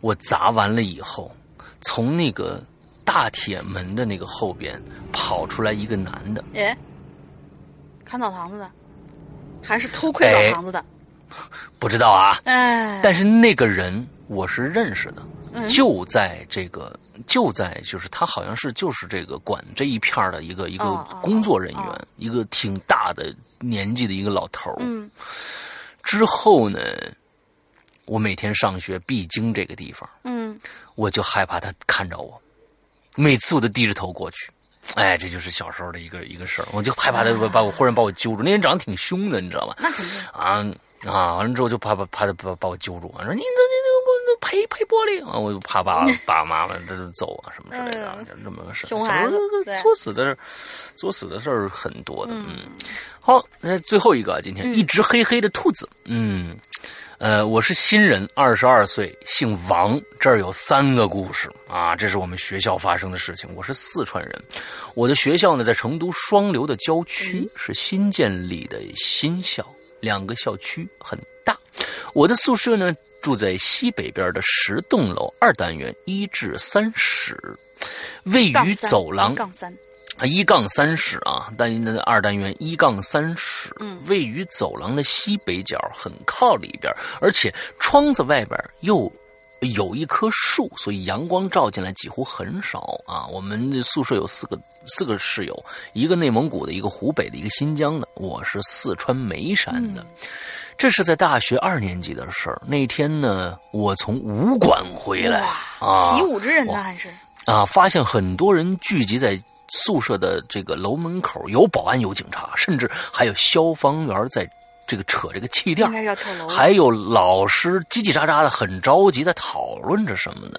我砸完了以后，从那个大铁门的那个后边跑出来一个男的，哎，看澡堂子的，还是偷窥哎澡堂子的？*laughs* 不知道啊，哎，但是那个人我是认识的，嗯。就在这个就在就是他好像是就是这个管这一片儿的一个一个工作人员，哦。一个挺大的年纪的一个老头儿。嗯。之后呢，我每天上学必经这个地方，嗯，我就害怕他看着我，每次我都低着头过去。哎，这就是小时候的一个一个事儿，我就害怕他把我忽然把我揪住。那人长得挺凶的，你知道吧？那肯定。啊啊！完了之后就怕怕怕他把把我揪住，啊，说你怎么你给我赔赔玻璃啊！我就怕爸 *laughs* 爸爸妈妈他就揍啊什么之类的，就这么个事儿。作死的事，作死的事儿很多的。嗯，好，那最后一个，今天一只黑黑的兔子。嗯。呃，我是新人，二十二岁，姓王。这儿有三个故事啊，这是我们学校发生的事情。我是四川人，我的学校呢在成都双流的郊区，是新建立的新校。两个校区很大。我的宿舍呢，住在西北边的十栋楼二单元一至三室，位于走廊杠三，啊，一杠三室啊，单那二单元一杠三室，嗯位于走廊的西北角，很靠里边，而且窗子外边又有一棵树，所以阳光照进来几乎很少啊。我们宿舍有四个四个室友，一个内蒙古的，一个湖北的，一个新疆的，我是四川眉山的。这是在大学二年级的事儿。那天呢，我从武馆回来，啊，习武之人呢还是啊，发现很多人聚集在宿舍的这个楼门口，有保安，有警察，甚至还有消防员在这个扯这个气垫还有老师叽叽喳喳的，很着急，在讨论着什么呢？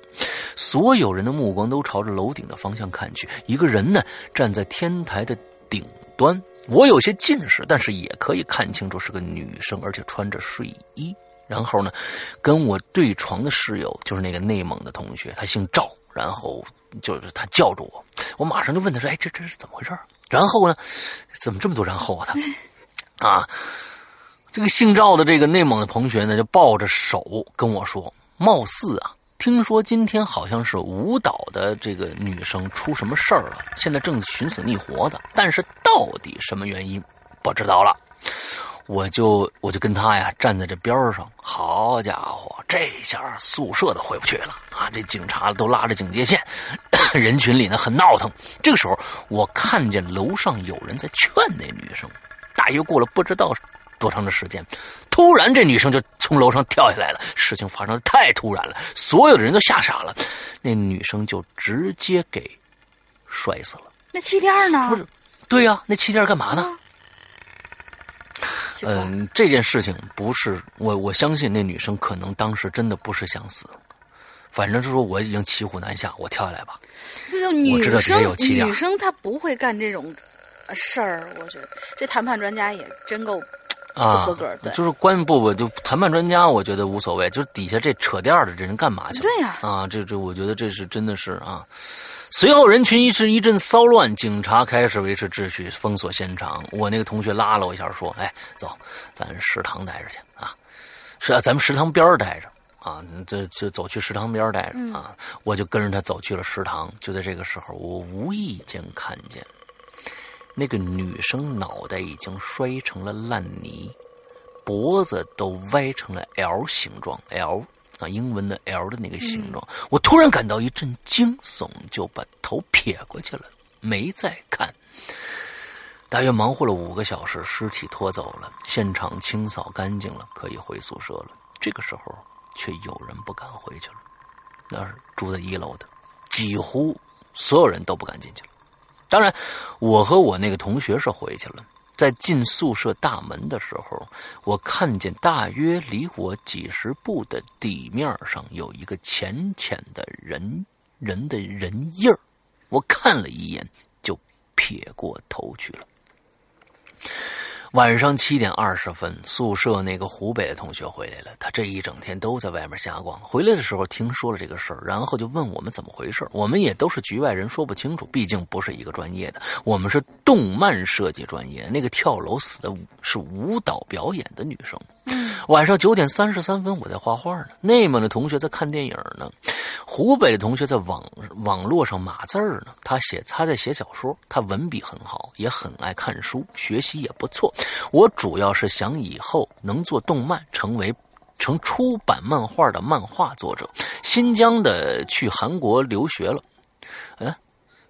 所有人的目光都朝着楼顶的方向看去。一个人呢，站在天台的顶端。我有些近视，但是也可以看清楚是个女生，而且穿着睡衣。然后呢，跟我对床的室友就是那个内蒙的同学，他姓赵，然后就是他叫住我，我马上就问他说：“哎，这这是怎么回事？”然后呢，怎么这么多然后啊？他啊，这个姓赵的这个内蒙的同学呢，就抱着手跟我说：“貌似啊，听说今天好像是舞蹈的这个女生出什么事儿了，现在正寻死觅活的，但是到底什么原因不知道了。”我就我就跟他呀站在这边儿上，好家伙，这下宿舍都回不去了啊！这警察都拉着警戒线，*clears throat* 人群里呢很闹腾。这个时候，我看见楼上有人在劝那女生。大约过了不知道多长的时间，突然这女生就从楼上跳下来了。事情发生的太突然了，所有的人都吓傻了。那女生就直接给摔死了。那气垫呢？不是，对呀、那气垫干嘛呢？嗯，这件事情不是我，我相信那女生可能当时真的不是想死，反正是说我已经骑虎难下，我跳下来吧。这种女我知道底下生有气垫女生她不会干这种呃事儿，我觉得这谈判专家也真够啊，不合格对就是关不不就谈判专家，我觉得无所谓，就是底下这扯垫儿的这人干嘛去了？对呀啊，这这，我觉得这是真的是啊。随后人群一是一阵骚乱，警察开始维持秩序，封锁现场。我那个同学拉了我一下，说：“哎，走，咱食堂待着去啊，是啊，咱们食堂边儿待着啊，这这走去食堂边儿待着啊。我就跟着他走去了食堂。就在这个时候，我无意间看见那个女生脑袋已经摔成了烂泥，脖子都歪成了 L 形状，L 啊，英文的 L 的那个形状。我突然感到一阵惊悚，就把头撇过去了，没再看。大约忙活了五个小时，尸体拖走了，现场清扫干净了，可以回宿舍了。这个时候，却有人不敢回去了。那是住在一楼的，几乎所有人都不敢进去了。当然，我和我那个同学是回去了。在进宿舍大门的时候，我看见大约离我几十步的地面上有一个浅浅的人人的人印儿。我看了一眼，就撇过头去了。晚上七点二十分，宿舍那个湖北的同学回来了。他这一整天都在外面瞎逛。回来的时候听说了这个事儿，然后就问我们怎么回事。我们也都是局外人，说不清楚，毕竟不是一个专业的。我们是动漫设计专业，那个跳楼死的是舞蹈表演的女生。*laughs* 晚上九点三十三分，我在画画呢。内蒙的同学在看电影呢，湖北的同学在网网络上码字儿呢。他写他在写小说，他文笔很好，也很爱看书，学习也不错。我主要是想以后能做动漫，成为成出版漫画的漫画作者。新疆的去韩国留学了，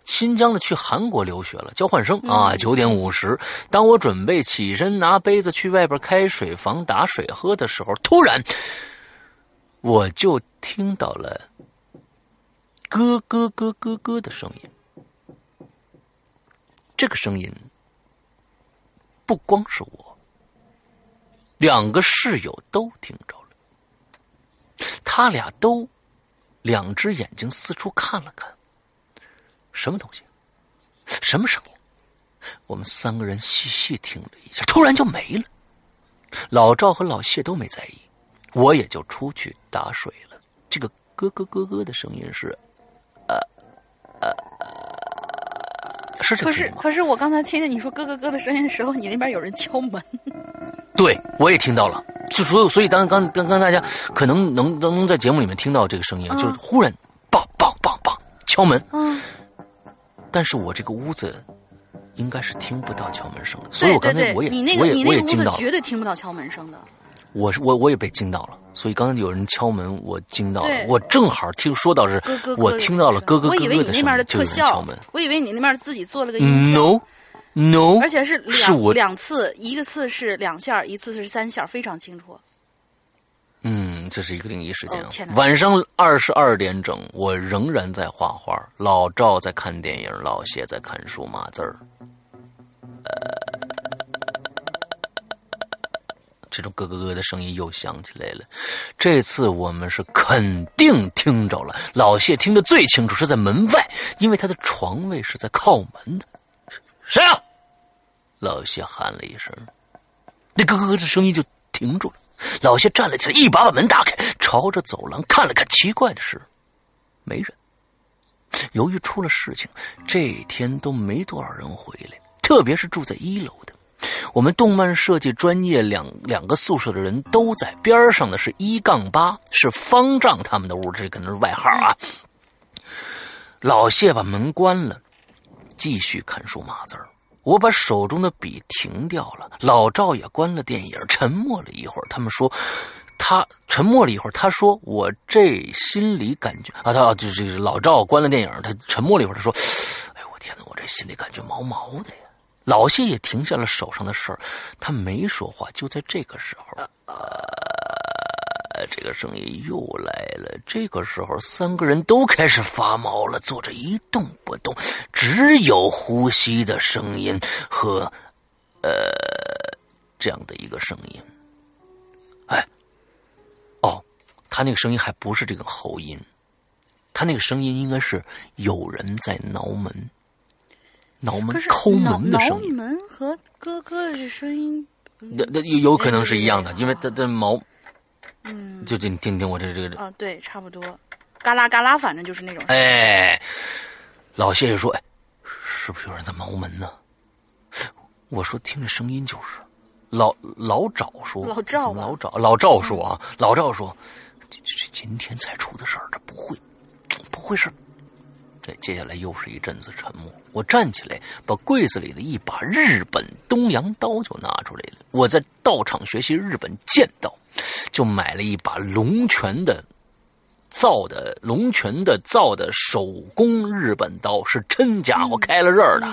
新疆的去韩国留学了，交换生啊！九点五十，当我准备起身拿杯子去外边开水房打水喝的时候，突然我就听到了咯咯咯咯咯的声音。这个声音不光是我，两个室友都听着了，他俩都两只眼睛四处看了看。什么东西？什么声音？我们三个人细细听了一下，突然就没了。老赵和老谢都没在意，我也就出去打水了。这个咯咯咯咯的声音是，呃呃呃，是这可是？可是我刚才听见你说咯咯咯的声音的时候，你那边有人敲门，对，我也听到了。就所以，所以当刚刚刚大家可能能能能在节目里面听到这个声音，就是忽然梆梆梆梆敲门。嗯，但是我这个屋子应该是听不到敲门声的，所以我刚才我也你那个我也我你那个屋子也惊到了，绝对听不到敲门声的。我是我我也被惊到了，所以刚才有人敲门，我惊到了。我正好听说到是咯咯咯，我听到了咯咯咯我以为咯的声音，你那边的就有特效人敲门。，我以为你那边自己做了个音效。No No，而且是两是我两次，一个次是两下，一次是三下，非常清楚。嗯，这是一个灵异事件晚上二十二点整，我仍然在画画，老赵在看电影，老谢在看书码字儿。这种咯咯咯的声音又响起来了。这次我们是肯定听着了，老谢听得最清楚，是在门外，因为他的床位是在靠门的。谁啊？老谢喊了一声，那咯咯咯的声音就停住了。老谢站了起来，一把把门打开，朝着走廊看了看。奇怪的是，没人。由于出了事情，这天都没多少人回来，特别是住在一楼的。我们动漫设计专业两两个宿舍的人都在，边上的是一杠八，是方丈他们的屋，这可能是外号啊。老谢把门关了，继续看书码字儿。我把手中的笔停掉了，老赵也关了电影，沉默了一会儿。他们说，他沉默了一会儿，他说：“我这心里感觉啊，他啊就是老赵关了电影，他沉默了一会儿，他说：‘哎呦我天哪，我这心里感觉毛毛的呀。’老谢也停下了手上的事儿，他没说话。就在这个时候，呃，这个声音又来了。这个时候，三个人都开始发毛了，坐着一动不动，只有呼吸的声音和呃这样的一个声音。哎，哦，他那个声音还不是这个喉音，他那个声音应该是有人在挠门。挠门抠门的声音，门和咯咯的声音，那那有有可能是一样的，因为他的毛，嗯，就这你听听我这这个，啊，对，差不多，嘎啦嘎啦，反正就是那种。哎，老谢就说：“哎，是不是有人在挠门呢？”我说：“听着声音就是。”老老赵说：“老赵吧老赵老赵说啊，老赵说，这这今天才出的事儿，这不会，不会是。”对，接下来又是一阵子沉默。我站起来，把柜子里的一把日本东洋刀就拿出来了。我在道场学习日本剑道，就买了一把龙泉的造的龙泉的造的手工日本刀，是真家伙，开了刃儿的。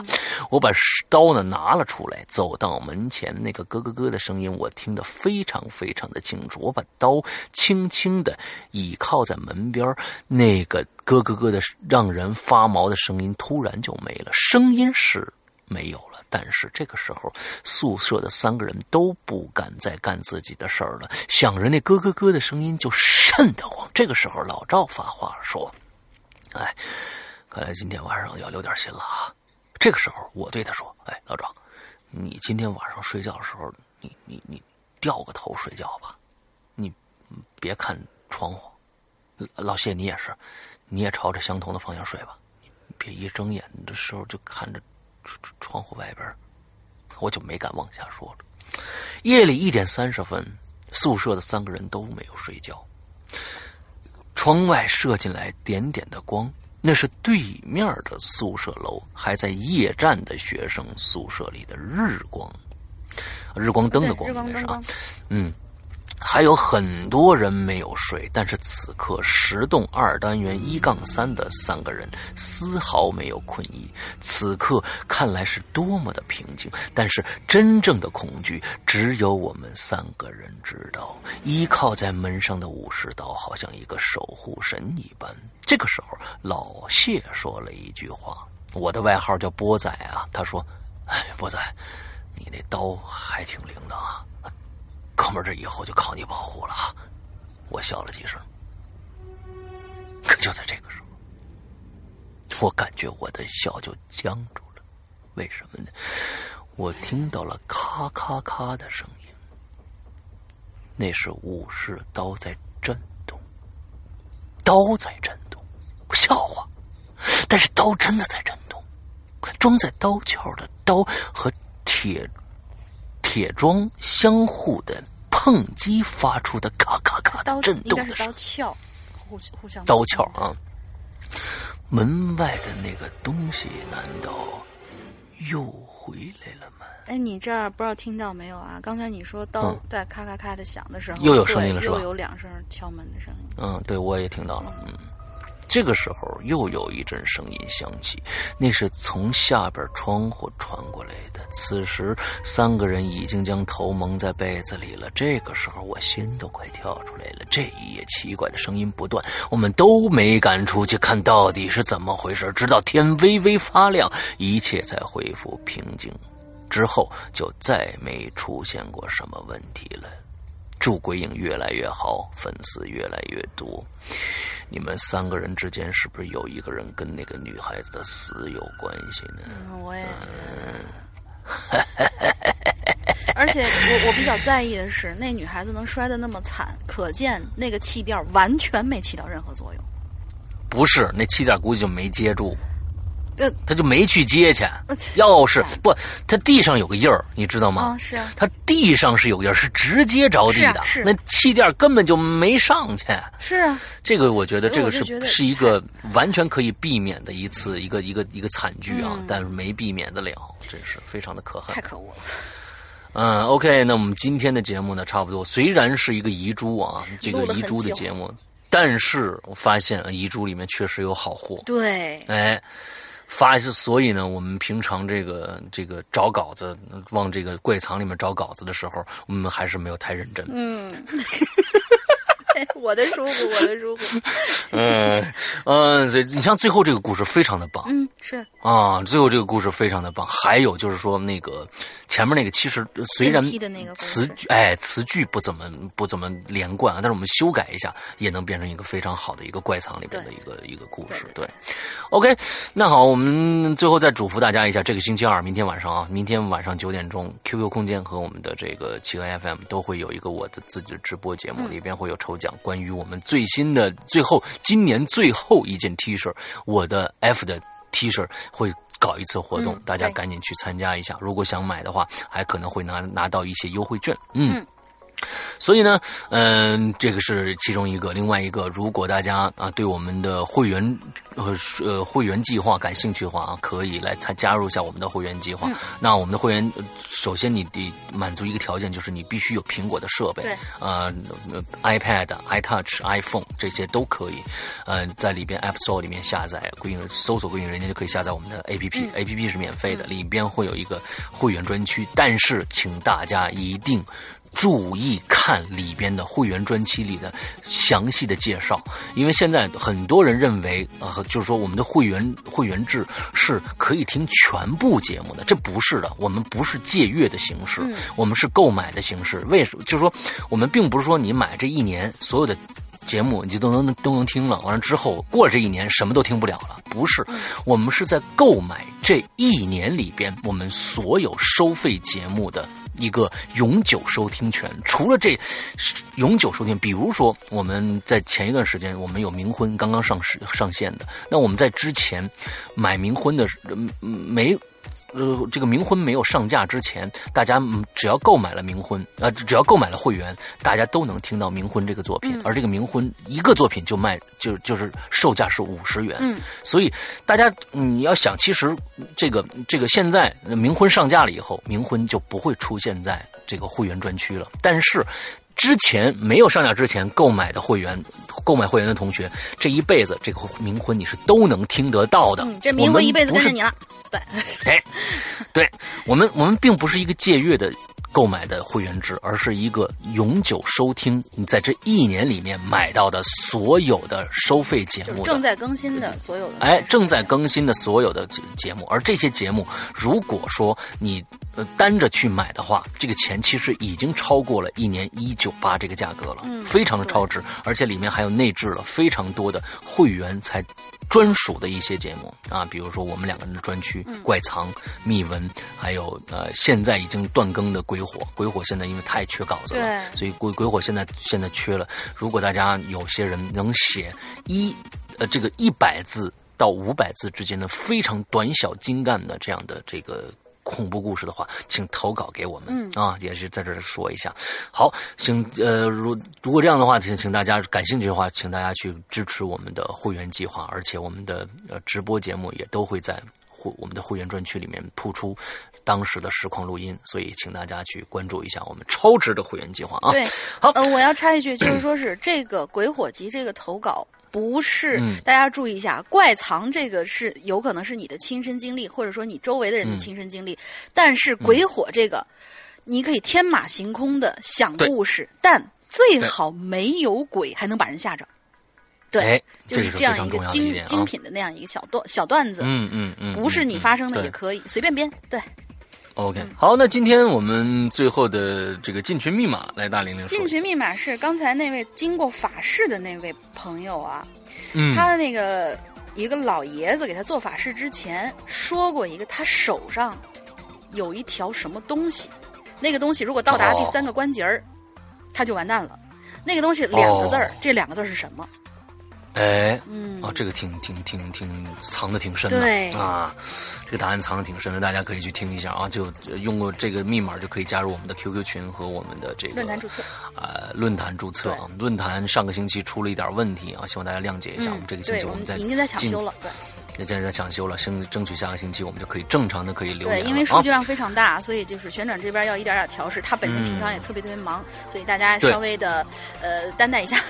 我把刀呢拿了出来，走到门前，那个咯咯咯的声音我听得非常非常的清楚。我把刀轻轻的倚靠在门边那个咯咯咯的让人发毛的声音突然就没了，声音是没有了。但是这个时候，宿舍的三个人都不敢再干自己的事儿了，想着那咯咯咯的声音就瘆得慌。这个时候，老赵发话，说：“哎，看来今天晚上要留点心了啊。”这个时候，我对他说：“哎，老赵，你今天晚上睡觉的时候，你你你掉个头睡觉吧，你别看窗户。老谢，你也是，你也朝着相同的方向睡吧，别一睁眼的时候就看着窗户外边，我就没敢往下说了。夜里一点三十分，宿舍的三个人都没有睡觉。窗外射进来点点的光，那是对面的宿舍楼还在夜战的学生宿舍里的日光，日光灯的光对日光应该是啊，，嗯。还有很多人没有睡，但是此刻十栋二单元一杠三的三个人丝毫没有困意。此刻看来是多么的平静，但是真正的恐惧只有我们三个人知道。依靠在门上的武士刀好像一个守护神一般。这个时候，老谢说了一句话，我的外号叫波仔啊。他说：“哎，波仔，你那刀还挺灵的啊。”哥们儿，这以后就靠你保护了啊！我笑了几声，可就在这个时候，我感觉我的笑就僵住了。为什么呢？我听到了咔咔咔的声音，那是武士刀在震动，刀在震动，笑话，但是刀真的在震动，装在刀鞘的刀和铁。铁桩相互的碰击发出的咔咔咔的刀震动的。刀鞘，互互相刀鞘啊！门外的那个东西难道又回来了吗？哎，你这儿不知道听到没有啊？刚才你说刀嗯在咔咔咔的响的时候，又有声音了是吧又有两声敲门的声音。嗯，对，我也听到了。嗯，这个时候又有一阵声音响起，那是从下边窗户传过来的。此时，三个人已经将头蒙在被子里了。这个时候，我心都快跳出来了。这一夜奇怪的声音不断，我们都没敢出去看到底是怎么回事。直到天微微发亮，一切才恢复平静。之后就再没出现过什么问题了。祝鬼影越来越好，粉丝越来越多。你们三个人之间是不是有一个人跟那个女孩子的死有关系呢？嗯，我也觉得。*laughs* 而且我我比较在意的是，那女孩子能摔得那么惨，可见那个气垫完全没起到任何作用。不是，那气垫估计就没接住，呃，他就没去接去钥匙不，他地上有个印儿，你知道吗？啊，是啊，他地上是有印儿，是直接着地的，是啊是那气垫根本就没上去。是啊，这个我觉得这个是是一个完全可以避免的一次一个一个一个惨剧啊，嗯但是没避免得了，真是非常的可恨太。可恶了。嗯，OK，那我们今天的节目呢，差不多虽然是一个遗珠啊，这个遗珠的节目，但是我发现啊遗珠里面确实有好货，对，哎。发一次，所以呢，我们平常这个这个找稿子，往这个柜藏里面找稿子的时候，我们还是没有太认真。嗯，*laughs* 我的舒服，我的舒服。*laughs* 嗯嗯，所以你像最后这个故事非常的棒，嗯，是啊，最后这个故事非常的棒。还有就是说，那个前面那个其实呃虽然词句哎词句不怎么不怎么连贯啊，但是我们修改一下，也能变成一个非常好的一个怪藏里边的一个一个故事。对，OK，那好，我们最后再嘱咐大家一下，这个星期二，明天晚上啊，明天晚上九点钟，QQ 空间和我们的这个企鹅 FM 都会有一个我的自己的直播节目，里边会有抽奖，关于我们最新的最后今年最后一件 T 恤，我的 F 的 T 恤会。搞一次活动，嗯大家赶紧去参加一下。如果想买的话，还可能会拿拿到一些优惠券。嗯嗯所以呢，嗯、这个是其中一个。另外一个，如果大家啊对我们的会员呃呃会员计划感兴趣的话啊，可以来参加入一下我们的会员计划。嗯那我们的会员，呃首先你得满足一个条件，就是你必须有苹果的设备对，呃呃 iPad、iTouch、iPhone 这些都可以。呃，在里边 App Store 里面下载“归影”，搜索“归影人家”就可以下载我们的 APP、APP 是免费的，里边会有一个会员专区，但是请大家一定。注意看里边的会员专区里的详细的介绍，因为现在很多人认为，呃，就是说我们的会员会员制是可以听全部节目的，这不是的，我们不是借阅的形式，我们是购买的形式。为什么？就是说，我们并不是说你买这一年所有的。节目你就都能都能听了，完了之后过了这一年什么都听不了了。不是，我们是在购买这一年里边我们所有收费节目的一个永久收听权。除了这永久收听，比如说我们在前一段时间我们有冥婚刚刚上市上线的，那我们在之前买冥婚的没。呃，这个冥婚没有上架之前，大家嗯只要购买了冥婚，呃，只要购买了会员，大家都能听到冥婚这个作品。而这个冥婚一个作品就卖就就是售价是五十元，嗯，所以大家你要想，其实这个这个现在冥婚上架了以后，冥婚就不会出现在这个会员专区了，但是。之前没有上架之前购买的会员，购买会员的同学，这一辈子这个冥婚你是都能听得到的。嗯，这我们冥婚一辈子都是跟着你了。对，哎，对我们，我们并不是一个借阅的购买的会员制，而是一个永久收听你在这一年里面买到的所有的收费节目正在更新的所有的。哎，正在更新的所有的节目，而这些节目，如果说你呃单着去买的话，这个钱其实已经超过了一年一九八这个价格了，嗯非常的超值，而且里面还有内置了非常多的会员才专属的一些节目啊，比如说我们两个人的专区、怪藏、秘闻，还有呃现在已经断更的鬼火，鬼火现在因为太缺稿子了，所以鬼鬼火现在现在缺了。如果大家有些人能写一呃这个一百字到五百字之间的非常短小精干的这样的这个恐怖故事的话，请投稿给我们。嗯啊，也是在这儿说一下。好，请呃，如如果这样的话，请请大家感兴趣的话，请大家去支持我们的会员计划，而且我们的呃直播节目也都会在会我们的会员专区里面突出当时的实况录音，所以请大家去关注一下我们超值的会员计划啊。对，好呃，我要插一句，就是说是这个鬼火集这个投稿。不是，嗯大家注意一下，怪藏这个是有可能是你的亲身经历，或者说你周围的人的嗯亲身经历。但是鬼火这个，你可以天马行空的想故事，但最好没有鬼，还能把人吓着。对，哎，就是这样一个精。精品的那样一个小段小段子，嗯嗯嗯，不是你嗯发生的也可以随便编。对，OK，好，那今天我们最后的这个进群密码，来大玲玲说进。群密码是刚才那位经过法事的那位朋友啊，嗯，他的那个一个老爷子给他做法事之前说过一个，他手上有一条什么东西，那个东西如果到达哦第三个关节儿，他就完蛋了。那个东西两个字儿，哦这两个字儿是什么？哎，嗯，啊，这个挺挺挺挺藏的挺深的，对啊，这个答案藏的挺深的，大家可以去听一下啊，就呃用过这个密码就可以加入我们的 QQ 群和我们的这个论坛注册。呃论坛注册啊。论坛上个星期出了一点问题啊，希望大家谅解一下。我们这个星期们在我们已经在抢进修了，对现在在抢修了，争争取下个星期我们就可以正常的可以留对，因为数据啊。量非常大，所以就是旋转这边要一点点调试。他本身平常也特别特别忙，所以大家稍微的呃担待一下，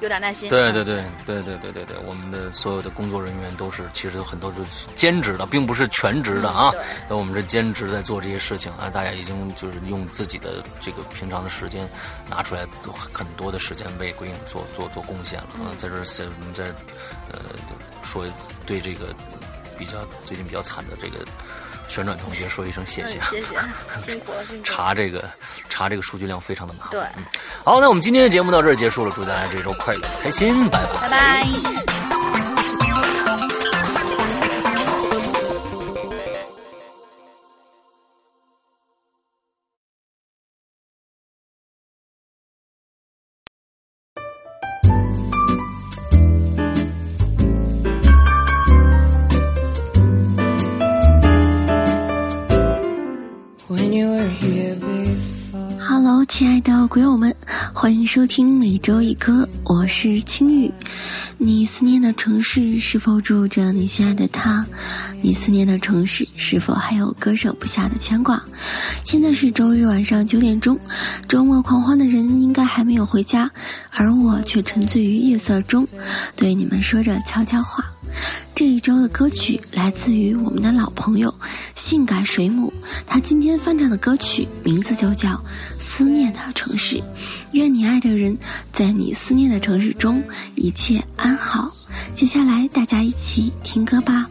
有点耐心。嗯对对对对对对对对，我们的所有的工作人员都是，其实有很多是兼职的，并不是全职的啊。那、我们是兼职在做这些事情啊，大家已经就是用自己的这个平常的时间拿出来很多的时间为鬼影做做做贡献了啊。嗯在这我们在呃说对这个比较最近比较惨的这个旋转同学说一声谢谢谢谢，辛苦了，辛苦了。*laughs* 查这个查这个数据量非常的麻烦。对，嗯，好，那我们今天的节目到这儿结束了，祝大家这周快乐开心，拜拜拜拜。鬼友们，欢迎收听每周一歌，我是青玉。你思念的城市是否住着你心爱的他？你思念的城市是否还有割舍不下的牵挂？现在是周日晚上九点钟，周末狂欢的人应该还没有回家，而我却沉醉于夜色中，对你们说着悄悄话。这一周的歌曲来自于我们的老朋友性感水母，他今天翻唱的歌曲名字就叫《思念的城市》，愿你爱的人在你思念的城市中一切安好。接下来大家一起听歌吧。